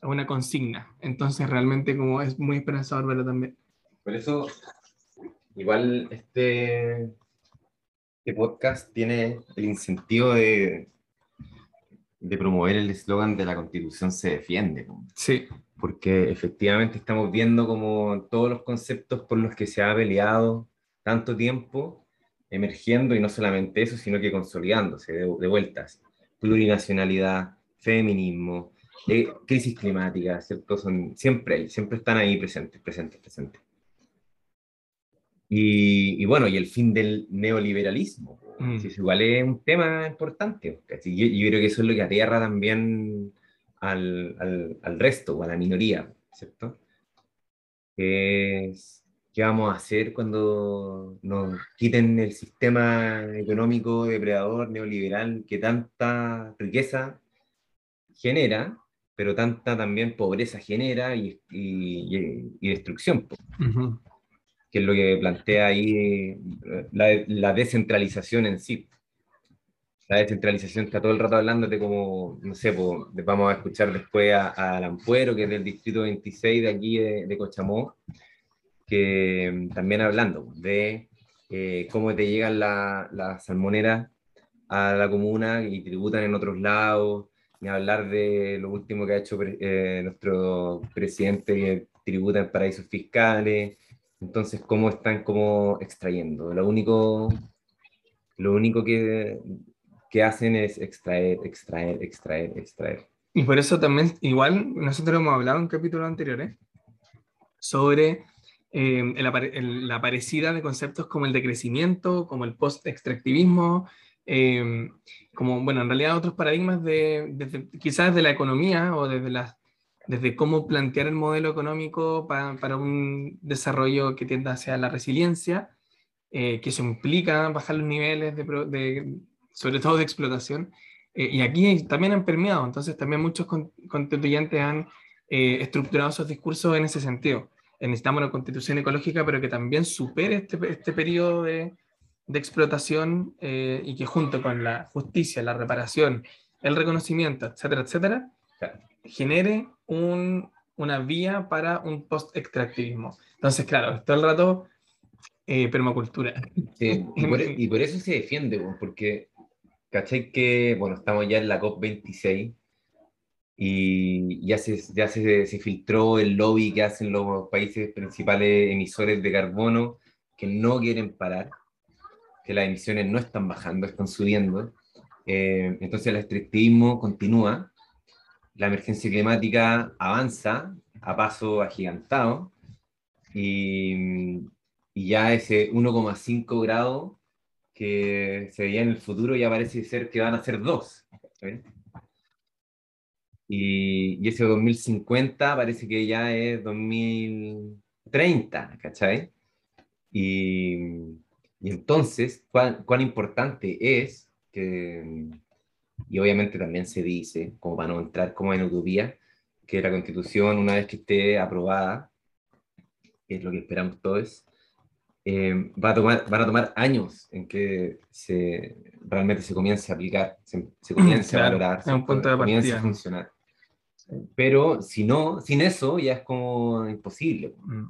una consigna. Entonces realmente como es muy esperanzador verlo también. Por eso, igual este, este podcast tiene el incentivo de, de promover el eslogan de la constitución se defiende. Sí, porque efectivamente estamos viendo como todos los conceptos por los que se ha peleado tanto tiempo emergiendo y no solamente eso, sino que consolidándose de, de vueltas. Plurinacionalidad, feminismo, eh, crisis climática, ¿cierto? Son, siempre siempre están ahí presentes, presentes, presentes. Y, y bueno, y el fin del neoliberalismo, Mm. igual es un tema importante. Yo, yo creo que eso es lo que aterra también al, al, al resto o a la minoría, ¿cierto? Es, ¿Qué vamos a hacer cuando nos quiten el sistema económico depredador neoliberal que tanta riqueza genera, pero tanta también pobreza genera y, y, y- destrucción? po? ujú, que es lo que plantea ahí eh, la, la descentralización en sí. la descentralización está todo el rato hablándote como, no sé, vamos a escuchar después a, a Lampuero, que es del distrito 26 de aquí de, de Cochamó, que mm, también hablando de eh, cómo te llegan las la salmoneras a la comuna y tributan en otros lados, ni hablar de lo último que ha hecho eh, nuestro presidente, que tributa en paraísos fiscales, entonces cómo están como extrayendo. Lo único, lo único que, que hacen es extraer, extraer, extraer, extraer. Y por eso también, igual, nosotros hemos hablado en capítulos anteriores sobre eh, la aparecida de conceptos como el de crecimiento, como el post-extractivismo, eh, como, bueno, en realidad otros paradigmas de, quizás de la economía o desde, las, desde cómo plantear el modelo económico para, para un desarrollo que tienda hacia la resiliencia, eh, que eso implica bajar los niveles de, sobre todo de explotación. y aquí también han permeado, entonces también muchos constituyentes han estructurado sus discursos en ese sentido necesitamos una constitución ecológica, pero que también supere este, este periodo de, de explotación eh, y que junto con la justicia, la reparación, el reconocimiento, etcétera, etcétera, genere un, una vía para un post-extractivismo. Entonces, claro, todo el rato eh, permacultura. Sí, y, por, y, por, eso se defiende, porque, ¿cachai? Que, bueno, estamos ya en la COP26 y ya, se, ya se, se, filtró el lobby que hacen los países principales emisores de carbono que no quieren parar, que las emisiones no están bajando, están subiendo. Eh, entonces el extractivismo continúa, la emergencia climática avanza a paso agigantado y, y ya ese 1,5 grado que se veía en el futuro ya parece ser que van a ser 2. Y, ese 2050 parece que ya es 2030, ¿cachai? Y, y entonces, ¿cuán, ¿cuán, importante es que, y obviamente también se dice, como para no entrar como en utopía, que la constitución, una vez que esté aprobada, que es lo que esperamos todos, eh, va a tomar, van a tomar años en que se, realmente se comience a aplicar, se, se comience a valorar, se, comience a funcionar. Pero si no, sin eso ya es como imposible. Mm.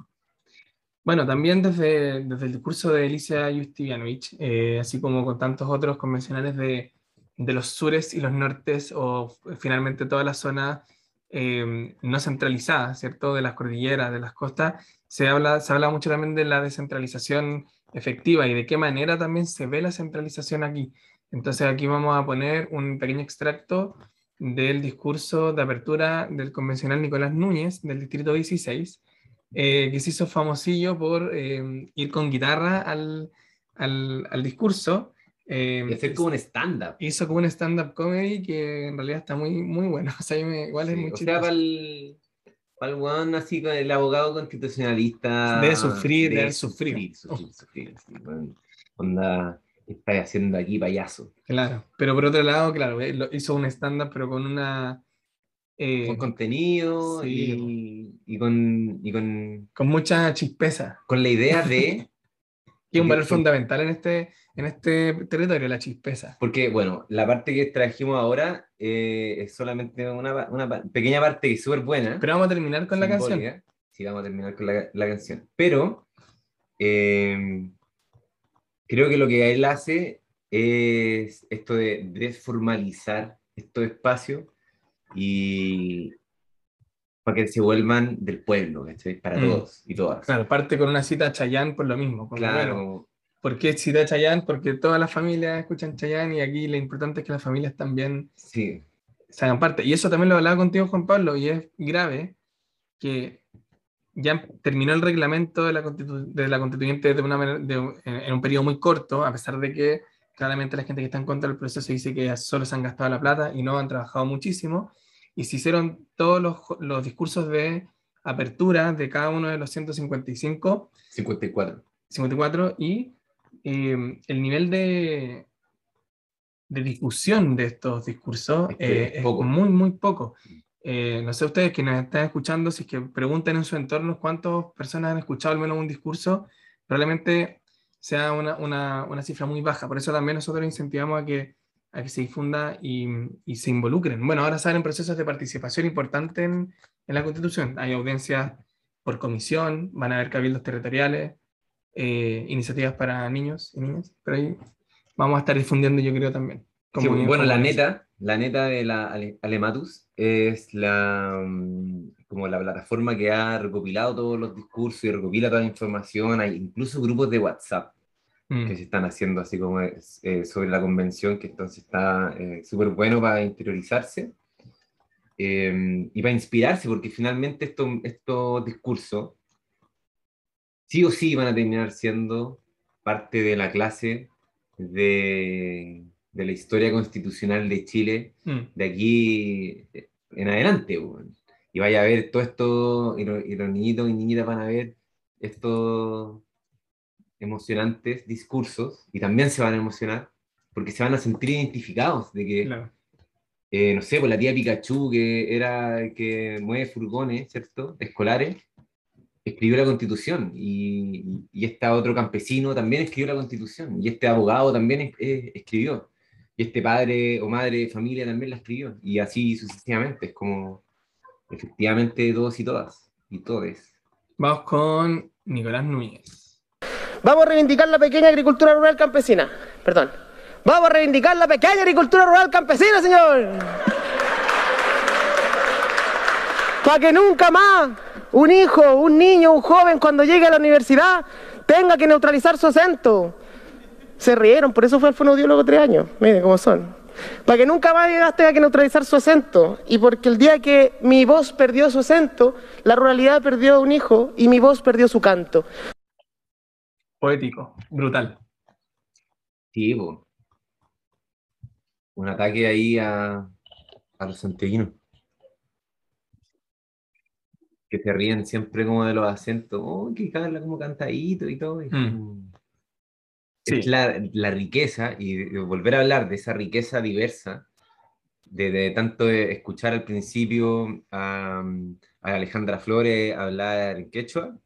Bueno, también desde, desde el discurso de Alicia Justivianovich, eh, así como con tantos otros convencionales de, de, los sures y los nortes, o finalmente toda la zona eh, no centralizada, ¿cierto? De las cordilleras, de las costas, se habla, se habla mucho también de la descentralización efectiva y de qué manera también se ve la centralización aquí. Entonces aquí vamos a poner un pequeño extracto del discurso de apertura del convencional Nicolás Núñez del Distrito 16, eh, que se hizo famosillo por eh, ir con guitarra al, al, al discurso. Eh, y hacer como un stand-up. Hizo como un stand-up comedy que en realidad está muy, muy bueno. O sea, me, igual es muy o sea, para el, para el one, así con el abogado constitucionalista. De sufrir, de, de sufrir. Sufrir, sufrir, sufrir onda, está haciendo aquí payaso. Claro, pero por otro lado, claro, eh, hizo un stand-up, pero con una... Eh, con contenido y, y, con, y con... Con mucha chispeza. Con la idea de... y un valor fundamental en este, en este territorio, la chispeza. Porque, bueno, la parte que trajimos ahora eh, es solamente una, una, pequeña parte es súper buena. Pero vamos a terminar con la canción. Sí, vamos a terminar con la, la canción. Pero... Eh, creo que lo que él hace es esto de desformalizar estos espacios y para que se vuelvan del pueblo, para mm. todos y todas. Claro, parte con una cita a Chayán por lo mismo. claro. ¿Por qué cita a Chayán? Porque todas las familias escuchan Chayán y aquí lo importante es que las familias también sí. se hagan parte. Y eso también lo hablaba contigo, Juan Pablo, y es grave que ya terminó el reglamento de la, de la constituyente de una en un periodo muy corto, a pesar de que claramente la gente que está en contra del proceso dice que solo se han gastado la plata y no han trabajado muchísimo, y se hicieron todos los, los discursos de apertura de cada uno de los 155. 54. 54, y eh, el nivel de, de difusión de estos discursos es, eh, muy, muy poco. Eh, no sé ustedes que nos están escuchando, si es que pregunten en su entorno cuántas personas han escuchado al menos un discurso, probablemente sea una, una, una, cifra muy baja. Por eso también nosotros incentivamos a que, a que se difunda y, y se involucren. Bueno, ahora salen procesos de participación importantes en, en, la Constitución. Hay audiencias por comisión, van a haber cabildos territoriales, eh, iniciativas para niños y niñas, pero ahí vamos a estar difundiendo yo creo también. Sí, bueno, la neta, la neta de la Alematus es la, mm, como la plataforma que ha recopilado todos los discursos y recopila toda la información. Hay incluso grupos de WhatsApp mm. que se están haciendo así como eh, sobre la convención, que entonces está eh, súper bueno para interiorizarse em, y para inspirarse, porque finalmente estos, estos discursos sí o sí van a terminar siendo parte de la clase de, de la historia constitucional de Chile mm. de aquí en adelante. Y vaya a ver todo esto, y, y los niñitos y niñitas van a ver estos emocionantes discursos y también se van a emocionar porque se van a sentir identificados de que, eh, no sé, pues la tía Pikachu, que era que mueve furgones, ¿cierto? Escolares, escribió la constitución y, y, este otro campesino también escribió la constitución y este abogado también escribió y este padre o madre de familia también la escribió y así sucesivamente, es como efectivamente todos y todas y todes. Vamos con Nicolás Núñez. Vamos a reivindicar la pequeña agricultura rural campesina. Perdón. Vamos a reivindicar la pequeña agricultura rural campesina, señor. Para que nunca más un hijo, un niño, un joven cuando llegue a la universidad tenga que neutralizar su acento. Se rieron, por eso fue al fonodiólogo tres años. Miren cómo son. Para que nunca más tenga que neutralizar su acento. Y porque el día que mi voz perdió su acento, la ruralidad perdió un hijo y mi voz perdió su canto poético, brutal. Sí, un ataque ahí a, a los santiaguinos. Que se ríen siempre como de los acentos. Oh, que habla como cantadito y todo. Mm. Es la, la, riqueza y volver a hablar de esa riqueza diversa, de, tanto escuchar al principio a, a Alejandra Flores hablar en quechua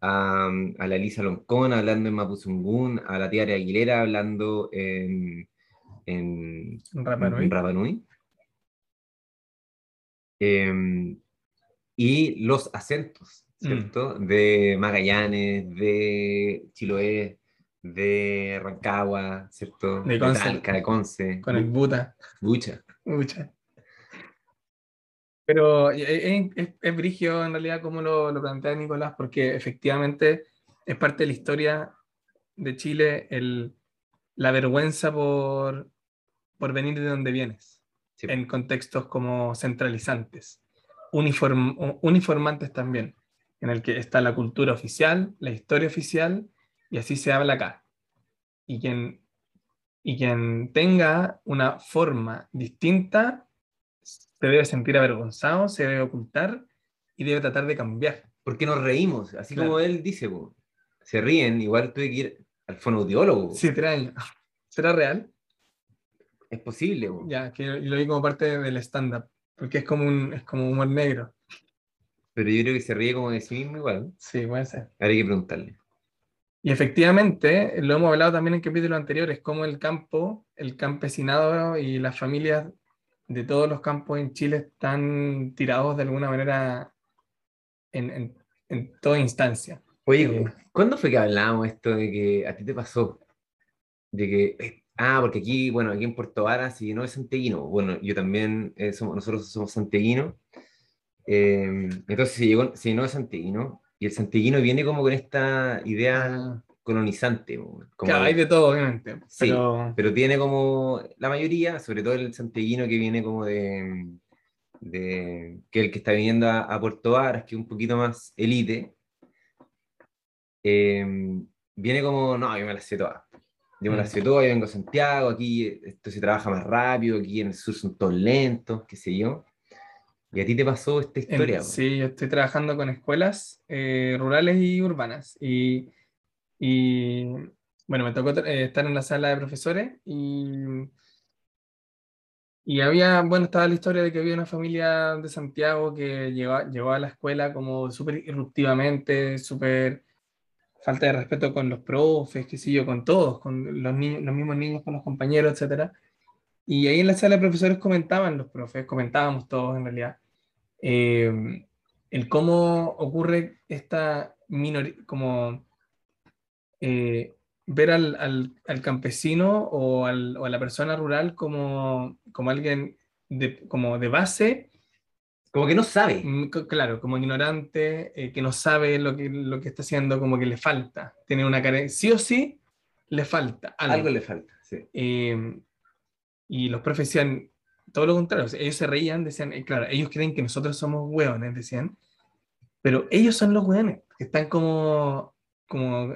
a, la Elisa Loncón hablando en Mapuzungún, a la tía Aguilera hablando en, en, Rapanui. Y los acentos, mm. ¿cierto? De Magallanes, de Chiloé, de Rancagua, ¿cierto? De Conce. de Conce. Con el Buta. Bucha. Bucha. Pero es, es, brigio en realidad como lo, lo, plantea Nicolás, porque efectivamente es parte de la historia de Chile el, la vergüenza por, por venir de donde vienes, en contextos como centralizantes, uniform, uniformantes también, en el que está la cultura oficial, la historia oficial, y así se habla acá. Y quien, y quien tenga una forma distinta se debe sentir avergonzado, se debe ocultar y debe tratar de cambiar. Porque nos reímos, así como él dice, se ríen, igual tuve que ir al fonoaudiólogo. Sí, tres ¿Será real? Es posible. Ya, que lo vi como parte del stand-up, porque es como, un, es como humor negro. Pero yo creo que se ríe como de sí mismo igual. Sí, puede ser. Hay que preguntarle. Y efectivamente, lo hemos hablado también en capítulos anteriores, como el campo, el campesinado y las familias de todos los campos en Chile están tirados de alguna manera en, toda instancia. Oye, eh, ¿cuándo fue que hablábamos esto de que a ti te pasó? De que, ah, porque aquí, bueno, aquí en Puerto Vara, si no es santiaguino, bueno, yo también, eh, somos, nosotros somos santiaguinos, entonces si, llegó, si no es santiaguino, y el santiaguino viene como con esta idea ah colonizante. Como hay de todo, obviamente. Sí, pero... tiene como la mayoría, sobre todo el santiaguino que viene como de, de que el que está viniendo a, Puerto Varas, que es un poquito más elite, em, viene como, no, yo me la sé todas. Yo me la mm. todas, yo vengo a Santiago, aquí esto se trabaja más rápido, aquí en el sur son todos lentos, qué sé yo. ¿Y a ti te pasó esta historia? sí, yo estoy trabajando con escuelas eh, rurales y urbanas. Y y bueno, me tocó eh, estar en la sala de profesores y, y había, bueno, estaba la historia de que había una familia de Santiago que llegó, llegó a la escuela como súper irruptivamente, súper falta de respeto con los profes, qué sé yo, con todos, con los, niños, los mismos niños, con los compañeros, etc. y ahí en la sala de profesores comentaban, los profes, comentábamos todos en realidad, eh, el cómo ocurre esta minoría, como eh, ver al, al, al campesino o, al, o, a la persona rural como, como alguien de, como de base. Como que no sabe. Claro, como ignorante, eh, que no sabe lo que, lo que está haciendo, como que le falta. Tiene una carencia. Sí o sí, le falta. Algo, algo le falta, sí. Eh, y los profes decían todo lo contrario. ellos se reían, decían, eh, claro, ellos creen que nosotros somos hueones, decían. Pero ellos son los hueones, que están como, como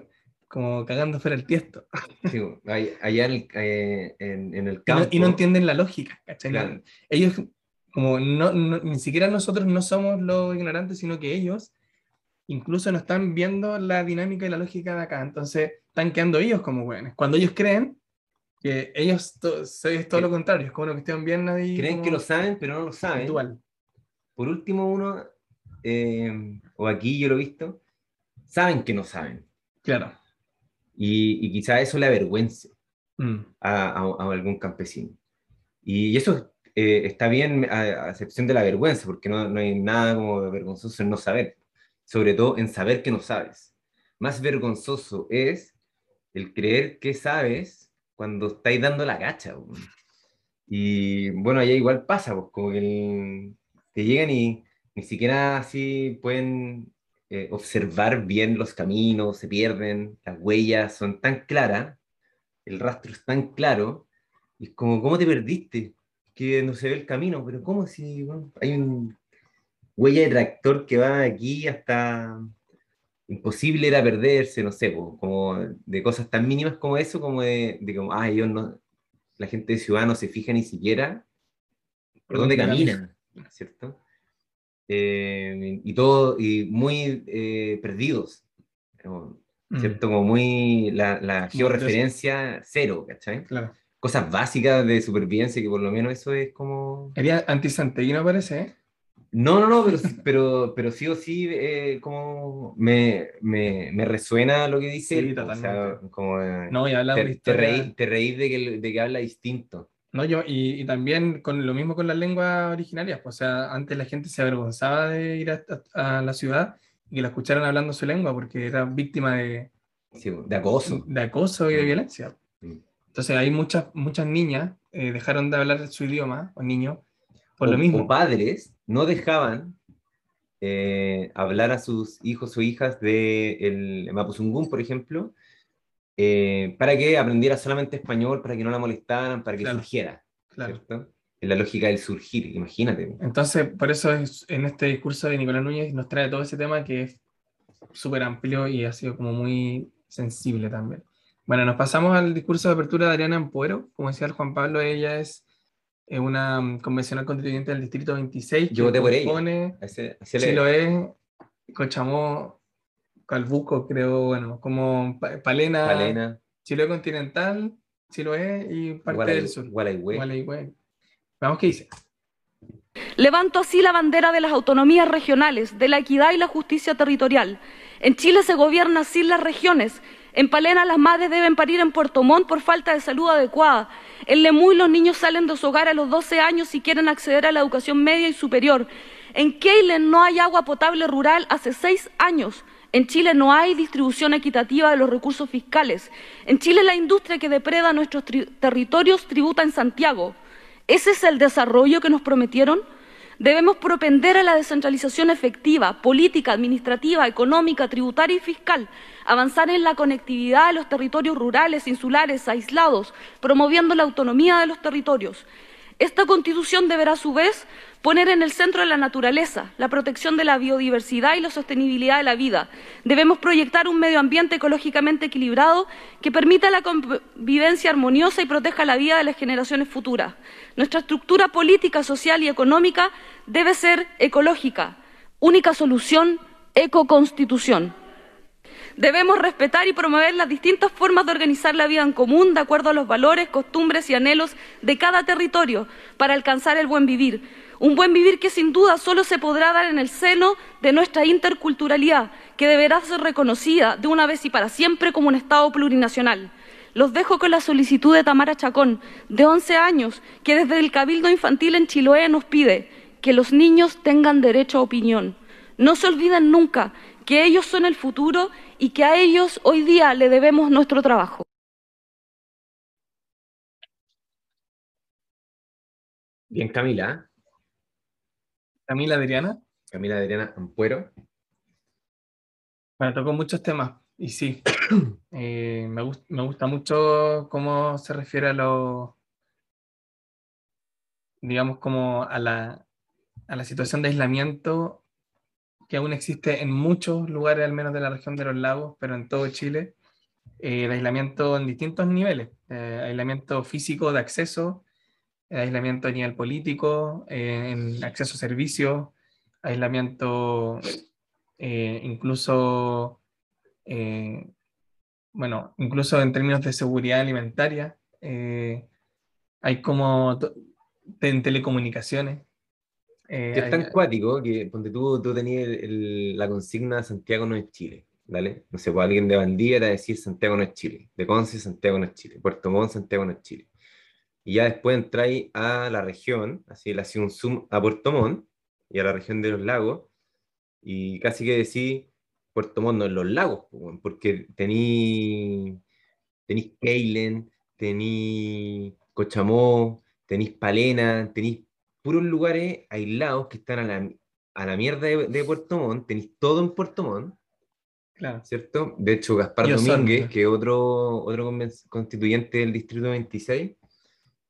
como cagando fuera el tiesto. Sí, allá en el, eh, en, en el campo. Y no, y no, entienden la lógica, ¿cachai? Claro. Ellos, como no, no, ni siquiera nosotros no somos los ignorantes, sino que ellos incluso no están viendo la dinámica y la lógica de acá. Entonces están quedando ellos como buenos. Cuando ellos creen que ellos to es todo lo contrario, es como una cuestión bien ahí. Creen como... que lo saben, pero no lo saben. Por último, uno, eh, o aquí yo lo he visto, saben que no saben. Claro. Y, y quizá eso le avergüence mm. a, a, a, algún campesino. Y eso eh, está bien a, excepción de la vergüenza, porque no, no hay nada como vergonzoso en no saber, sobre todo en saber que no sabes. Más vergonzoso es el creer que sabes cuando estáis dando la gacha. Y bueno, allá igual pasa, pues, como que, el, que llegan y ni siquiera así pueden eh, observar bien los caminos, se pierden, las huellas son tan claras, el rastro es tan claro, y es como, ¿cómo te perdiste? Que no se ve el camino, pero ¿cómo si bueno, hay una huella de tractor que va aquí hasta... Imposible era perderse, no sé, como de cosas tan mínimas como eso, como de, de como, ah, ellos no, la gente de ciudad no se fija ni siquiera por dónde caminan, ¿cierto? eh, y todo, y muy eh, perdidos, ¿cierto? Mm. Como muy, la, la georreferencia cero, ¿cachai? Claro. Cosas básicas de supervivencia, que por lo menos eso es como... Sería antisanteíno, parece, ¿eh? No, no, no, pero, pero, pero sí o sí, eh, como me, me, me, resuena lo que dice. Sí, totalmente. O sea, como, no, y habla te, de te, reís, te reís de que, de que habla distinto. No, yo, y, y, también con lo mismo con las lenguas originarias, pues, o sea, antes la gente se avergonzaba de ir a, a, a, la ciudad y que la escucharan hablando su lengua porque era víctima de, sí, de acoso. De acoso y de violencia. Sí. Entonces hay muchas, muchas niñas eh, dejaron de hablar su idioma, o niños, por o, lo mismo. O padres no dejaban eh, hablar a sus hijos o hijas de el Mapuzungún, por ejemplo, eh, para que aprendiera solamente español, para que no la molestaran, para que claro, surgiera. Claro. ¿cierto? En la lógica del surgir, imagínate. Entonces, por eso es, en este discurso de Nicolás Núñez nos trae todo ese tema que es súper amplio y ha sido como muy sensible también. Bueno, nos pasamos al discurso de apertura de Adriana Ampuero. Como decía el Juan Pablo, ella es una convencional constituyente del Distrito 26. Yo voté por ella. Ese, ese Chiloé, Cochamó, Calbuco, creo, bueno, como Palena, Palena. Chiloé continental, Chiloé y parte Gualay, del sur. Gualeguay. Gualeguay. Vamos, ¿qué dice? Levanto así la bandera de las autonomías regionales, de la equidad y la justicia territorial. En Chile se gobierna sin las regiones. En Palena las madres deben parir en Puerto Montt por falta de salud adecuada. En Lemuy los niños salen de su hogar a los 12 años y quieren acceder a la educación media y superior. En Keilen no hay agua potable rural hace seis años. En Chile no hay distribución equitativa de los recursos fiscales. En Chile la industria que depreda nuestros territorios tributa en Santiago. ¿Ese es el desarrollo que nos prometieron? Debemos propender a la descentralización efectiva, política, administrativa, económica, tributaria y fiscal, avanzar en la conectividad de los territorios rurales, insulares, aislados, promoviendo la autonomía de los territorios. Esta constitución deberá a su vez poner en el centro de la naturaleza, la protección de la biodiversidad y la sostenibilidad de la vida. Debemos proyectar un medio ambiente ecológicamente equilibrado que permita la convivencia armoniosa y proteja la vida de las generaciones futuras. Nuestra estructura política, social y económica debe ser ecológica. Única solución, ecoconstitución. Debemos respetar y promover las distintas formas de organizar la vida en común de acuerdo a los valores, costumbres y anhelos de cada territorio para alcanzar el buen vivir. Un buen vivir que sin duda solo se podrá dar en el seno de nuestra interculturalidad, que deberá ser reconocida de una vez y para siempre como un Estado plurinacional. Los dejo con la solicitud de Tamara Chacón, de 11 años, que desde el Cabildo Infantil en Chiloé nos pide que los niños tengan derecho a opinión. No se olviden nunca que ellos son el futuro y que a ellos hoy día le debemos nuestro trabajo. Bien, Camila. Camila Adriana. Camila Adriana Ampuero. Bueno, tocó muchos temas y sí, eh, me, me gusta mucho cómo se refiere a lo, digamos, como a la, a la situación de aislamiento que aún existe en muchos lugares, al menos de la región de los lagos, pero en todo Chile, eh, el aislamiento en distintos niveles, eh, aislamiento físico de acceso, aislamiento a nivel político, en acceso a servicios, aislamiento eh, incluso, eh, bueno, incluso en términos de seguridad alimentaria, eh, hay como en telecomunicaciones. es tan cuático que ponte tú, tú tenías la consigna Santiago no es Chile, ¿vale? No sé, pues alguien de Bandía era decir Santiago no es Chile, de Conce Santiago no es Chile, Puerto Montt Santiago no es Chile. Y ya después entráis a la región, así le hacía un zoom a Puerto Montt y a la región de los lagos, y casi que decís Puerto Montt en los lagos, porque tení, tenéis Keilen, tenéis Cochamó, tenéis Palena, tenéis puros lugares aislados que están a la, a la mierda de, Puerto Montt, tenéis todo en Puerto Montt, claro. ¿cierto? De hecho, Gaspar Domínguez, que otro, otro constituyente del Distrito 26,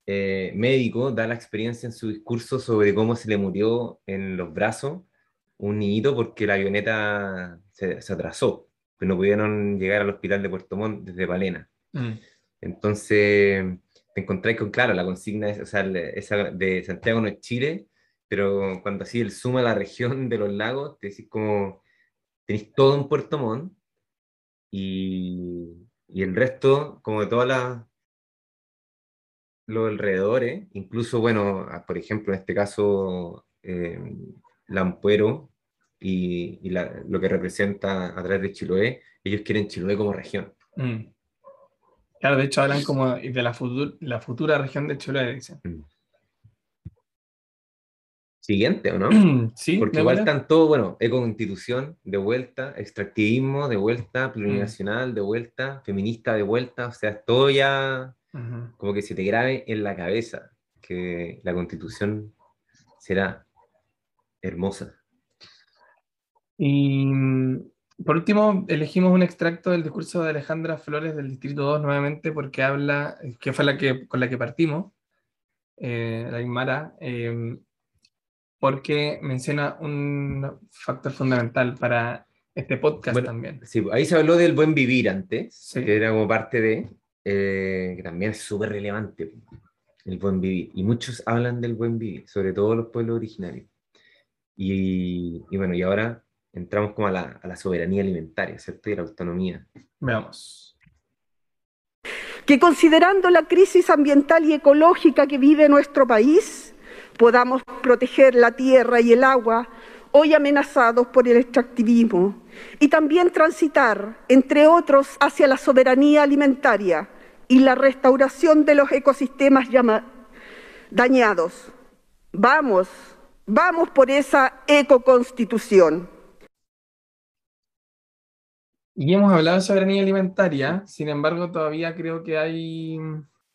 eh, médico, da la experiencia en su discurso sobre cómo se le murió en los brazos un niñito porque la avioneta se, atrasó, pues no pudieron llegar al hospital de Puerto Montt desde Palena. Mm. Entonces, te encontráis con, claro, la consigna es, o sea, esa de Santiago no es Chile, pero cuando así el suma a la región de los lagos, te decís como, tenéis todo en Puerto Montt y, y el resto, como de todas las los alrededores, incluso, bueno, por ejemplo, en este caso, eh, Lampuero y, lo que representa a través de Chiloé, ellos quieren Chiloé como región. Mm. Claro, de hecho hablan como de la, la futura región de Chiloé, dicen. Mm. Siguiente, ¿o no? sí. Porque igual están todos, bueno, eco-constitución de vuelta, extractivismo de vuelta, plurinacional de vuelta, feminista de vuelta, o sea, todo ya como que se te grabe en la cabeza que la constitución será hermosa. Y mm, por último, elegimos un extracto del discurso de Alejandra Flores del Distrito 2 nuevamente porque habla, que fue la que, con la que partimos, eh, la Imara, em, porque menciona un factor fundamental para este podcast también. Sí, ahí se habló del buen vivir antes, que era como parte de, eh, que también es súper relevante, el buen vivir. Y muchos hablan del buen vivir, sobre todo los pueblos originarios. Y, y bueno, y ahora entramos como a la, a la soberanía alimentaria, ¿cierto? Y la autonomía. Veamos. Que considerando la crisis ambiental y ecológica que vive nuestro país, podamos proteger la tierra y el agua hoy amenazados por el extractivismo y también transitar, entre otros, hacia la soberanía alimentaria y la restauración de los ecosistemas dañados. Vamos, vamos por esa ecoconstitución. Y hemos hablado de soberanía alimentaria, sin embargo, todavía creo que hay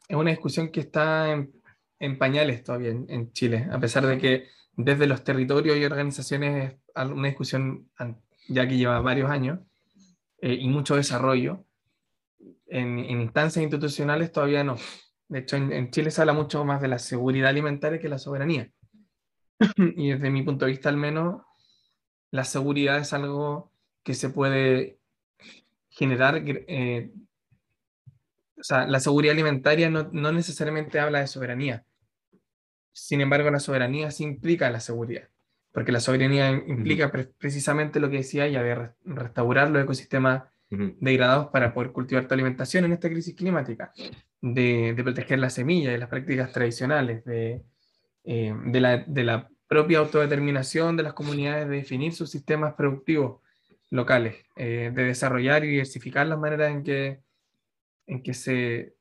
es una discusión que está en, pañales todavía en, Chile, a pesar de que desde los territorios y organizaciones es una discusión ya que lleva varios años eh, y mucho desarrollo. En, instancias institucionales todavía no. De hecho, en, en, Chile se habla mucho más de la seguridad alimentaria que la soberanía. y desde mi punto de vista, al menos, la seguridad es algo que se puede generar, eh, o sea, la seguridad alimentaria no, no, necesariamente habla de soberanía. Sin embargo, la soberanía sí implica la seguridad, porque la soberanía implica precisamente lo que decía ella, de restaurar los ecosistemas degradados para poder cultivar tu alimentación en esta crisis climática, de, de proteger la semilla y las prácticas tradicionales, de, eh, de, la, de la propia autodeterminación de las comunidades de definir sus sistemas productivos locales, eh, de desarrollar y diversificar las maneras en que en que se,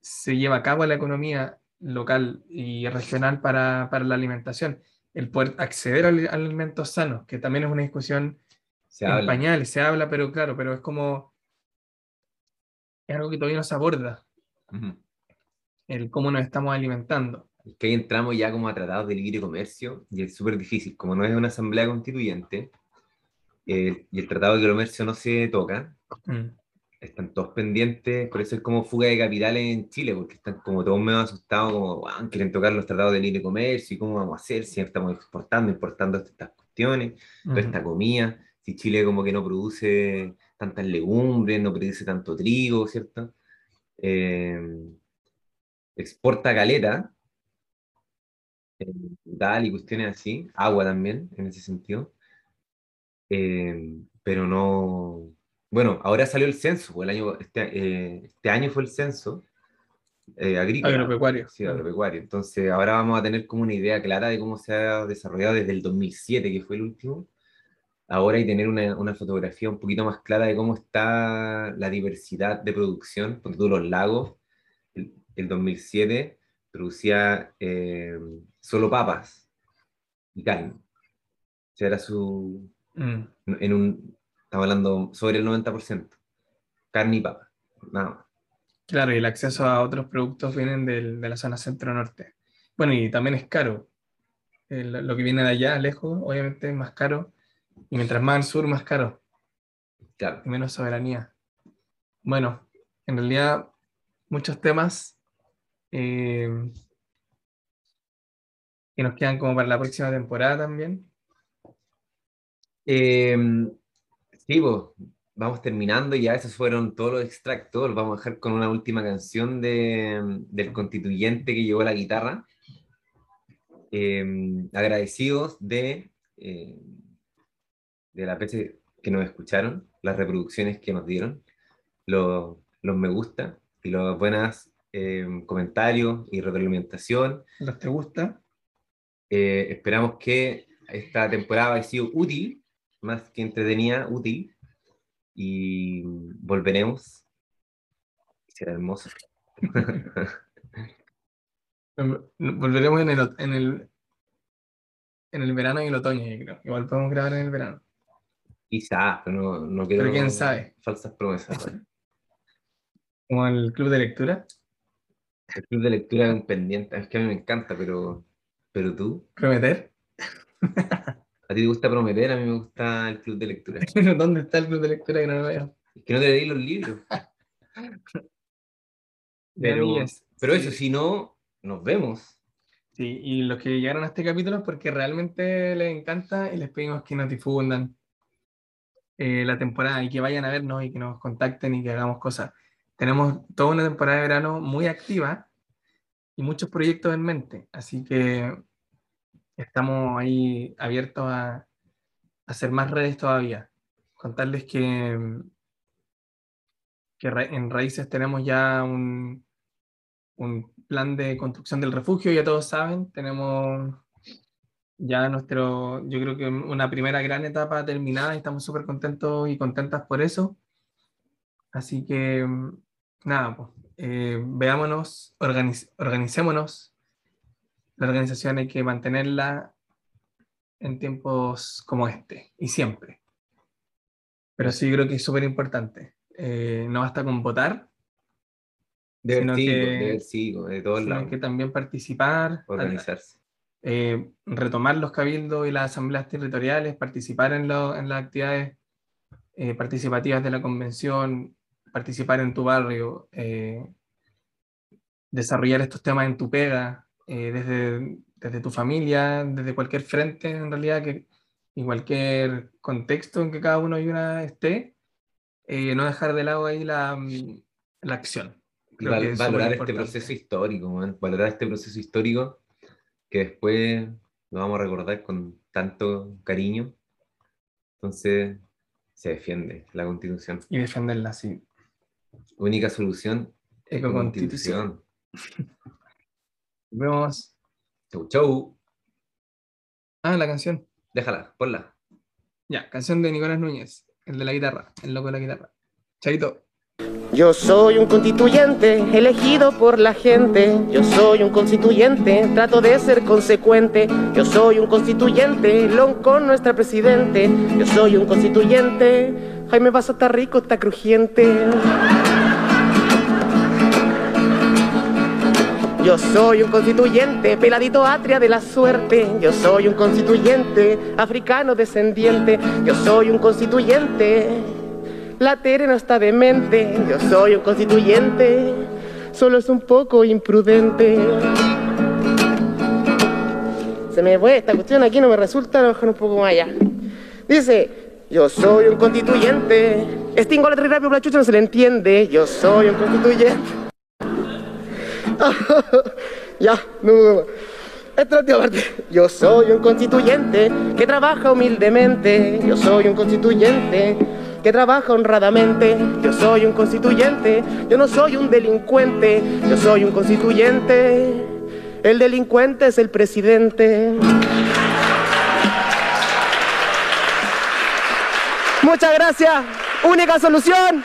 se lleva a cabo la economía local y regional para, para la alimentación. El poder acceder a alimentos sanos, que también es una discusión Se en habla. pañales, se habla, pero claro, pero es como, es algo que todavía no se aborda, Ujú. el cómo nos estamos alimentando. Es que ahí entramos ya como a tratados de libre comercio y es súper difícil. Como no es una asamblea constituyente eh, y el tratado de comercio no se toca, Mm. están todos pendientes, por eso es como fuga de capitales en Chile, porque están como todos medio asustados, como "Guau, quieren tocar los tratados de libre comercio y cómo vamos a hacer si estamos exportando, importando estas cuestiones, toda Ujú. esta comida, si Chile como que no produce tantas legumbres, no produce tanto trigo, ¿cierto? Eh, exporta caleta, eh, tal y cuestiones así, agua también, en ese sentido, Eh, pero no... Bueno, ahora salió el censo, pues, el año, este, eh, este año fue el censo eh, agrícola. Agropecuario. Sí, agropecuario. Entonces, ahora vamos a tener como una idea clara de cómo se ha desarrollado desde el 2007, que fue el último, ahora y tener una, una fotografía un poquito más clara de cómo está la diversidad de producción, porque tú los lagos, el, el 2007 producía eh, solo papas y carne. O sea, era su, Mm. en un, estamos hablando sobre el 90%, carne y papa, nada más. Claro, y el acceso a otros productos vienen del- de la zona centro-norte. Bueno, y también es caro. El- lo que viene de allá, lejos, obviamente es más caro. Y mientras más al sur, más caro. Claro. y menos soberanía. Bueno, en realidad, muchos temas eh, que nos quedan como para la próxima temporada también. Eh, sí, pues, vamos terminando, ya esos fueron todos los extractos, los vamos a dejar con una última canción de, del constituyente que llevó la guitarra. Eh, agradecidos de, eh, de la veces que nos escucharon, las reproducciones que nos dieron, los, los me gusta y los buenos comentarios y retroalimentación. ¿Los te gusta? Eh, esperamos que esta temporada haya sido útil, más que entretenida, útil. Y volveremos. Será hermoso. Volveremos en el, en el, en el verano y el otoño, yo creo. Igual podemos grabar en el verano. Quizás, pero no, no quiero Pero quién sabe. falsas promesas. ¿vale? Como el club de lectura. El club de lectura es un pendiente. Es que a mí me encanta, pero, pero tú, Prometer. a ti te gusta prometer, a mí me gusta el club de lectura. Pero ¿Dónde está el club de lectura que no lo veo? Es que no te leí los libros. Pero, pero Sí. eso, si no, nos vemos. Sí, y los que llegaron a este capítulo es porque realmente les encanta y les pedimos que nos difundan eh, la temporada y que vayan a vernos y que nos contacten y que hagamos cosas. Tenemos toda una temporada de verano muy activa y muchos proyectos en mente, así que estamos ahí abiertos a, a hacer más redes todavía. Contarles que, que en Raíces tenemos ya un, un plan de construcción del refugio, ya todos saben, tenemos ya nuestro, yo creo que una primera gran etapa terminada y estamos súper contentos y contentas por eso. Así que, nada, pues, eh, veámonos, organiz- organicémonos. La organización hay que mantenerla en tiempos como este y siempre. Pero sí creo que es súper importante. Eh, no basta con votar, De Sino vertigo, que- de vertigo, de todos sino lados. que también participar, Organizarse. Eh, retomar los cabildos y las asambleas territoriales, participar en, lo- en las actividades eh, participativas de la convención, participar en tu barrio, eh, desarrollar estos temas en tu pega, eh, desde, desde tu familia, desde cualquier frente en realidad, que, en cualquier contexto en que cada uno y una esté, eh, no dejar de lado ahí la, la acción. Creo val- que es valorar este proceso histórico, man, valorar este proceso histórico que después lo vamos a recordar con tanto cariño. Entonces, se defiende la constitución. Y defenderla así. Única solución, Ecoconstitución. constitución. Nos vemos. Chau, chau. Ah, la canción. Déjala, ponla. Ya, canción de Nicolás Núñez, el de la guitarra, el loco de la guitarra. Chaito. Yo soy un constituyente elegido por la gente. Yo soy un constituyente, trato de ser consecuente. Yo soy un constituyente, long con nuestra presidente. Yo soy un constituyente. Jaime Vaso está rico, está crujiente. Yo soy un constituyente, peladito atria de la suerte. Yo soy un constituyente, africano descendiente. Yo soy un constituyente. La Tere no está demente, yo soy un constituyente, solo es un poco imprudente. Se me fue esta cuestión aquí, no me resulta, dejar un poco más allá. Dice, yo soy un constituyente, extingo la rápido, la chucha no se le entiende, yo soy un constituyente. ya, no me esta es la parte. Yo soy un constituyente que trabaja humildemente. Yo soy un constituyente que trabaja honradamente. Yo soy un constituyente, yo no soy un delincuente, yo soy un constituyente. El delincuente es el presidente. Muchas gracias. Única solución.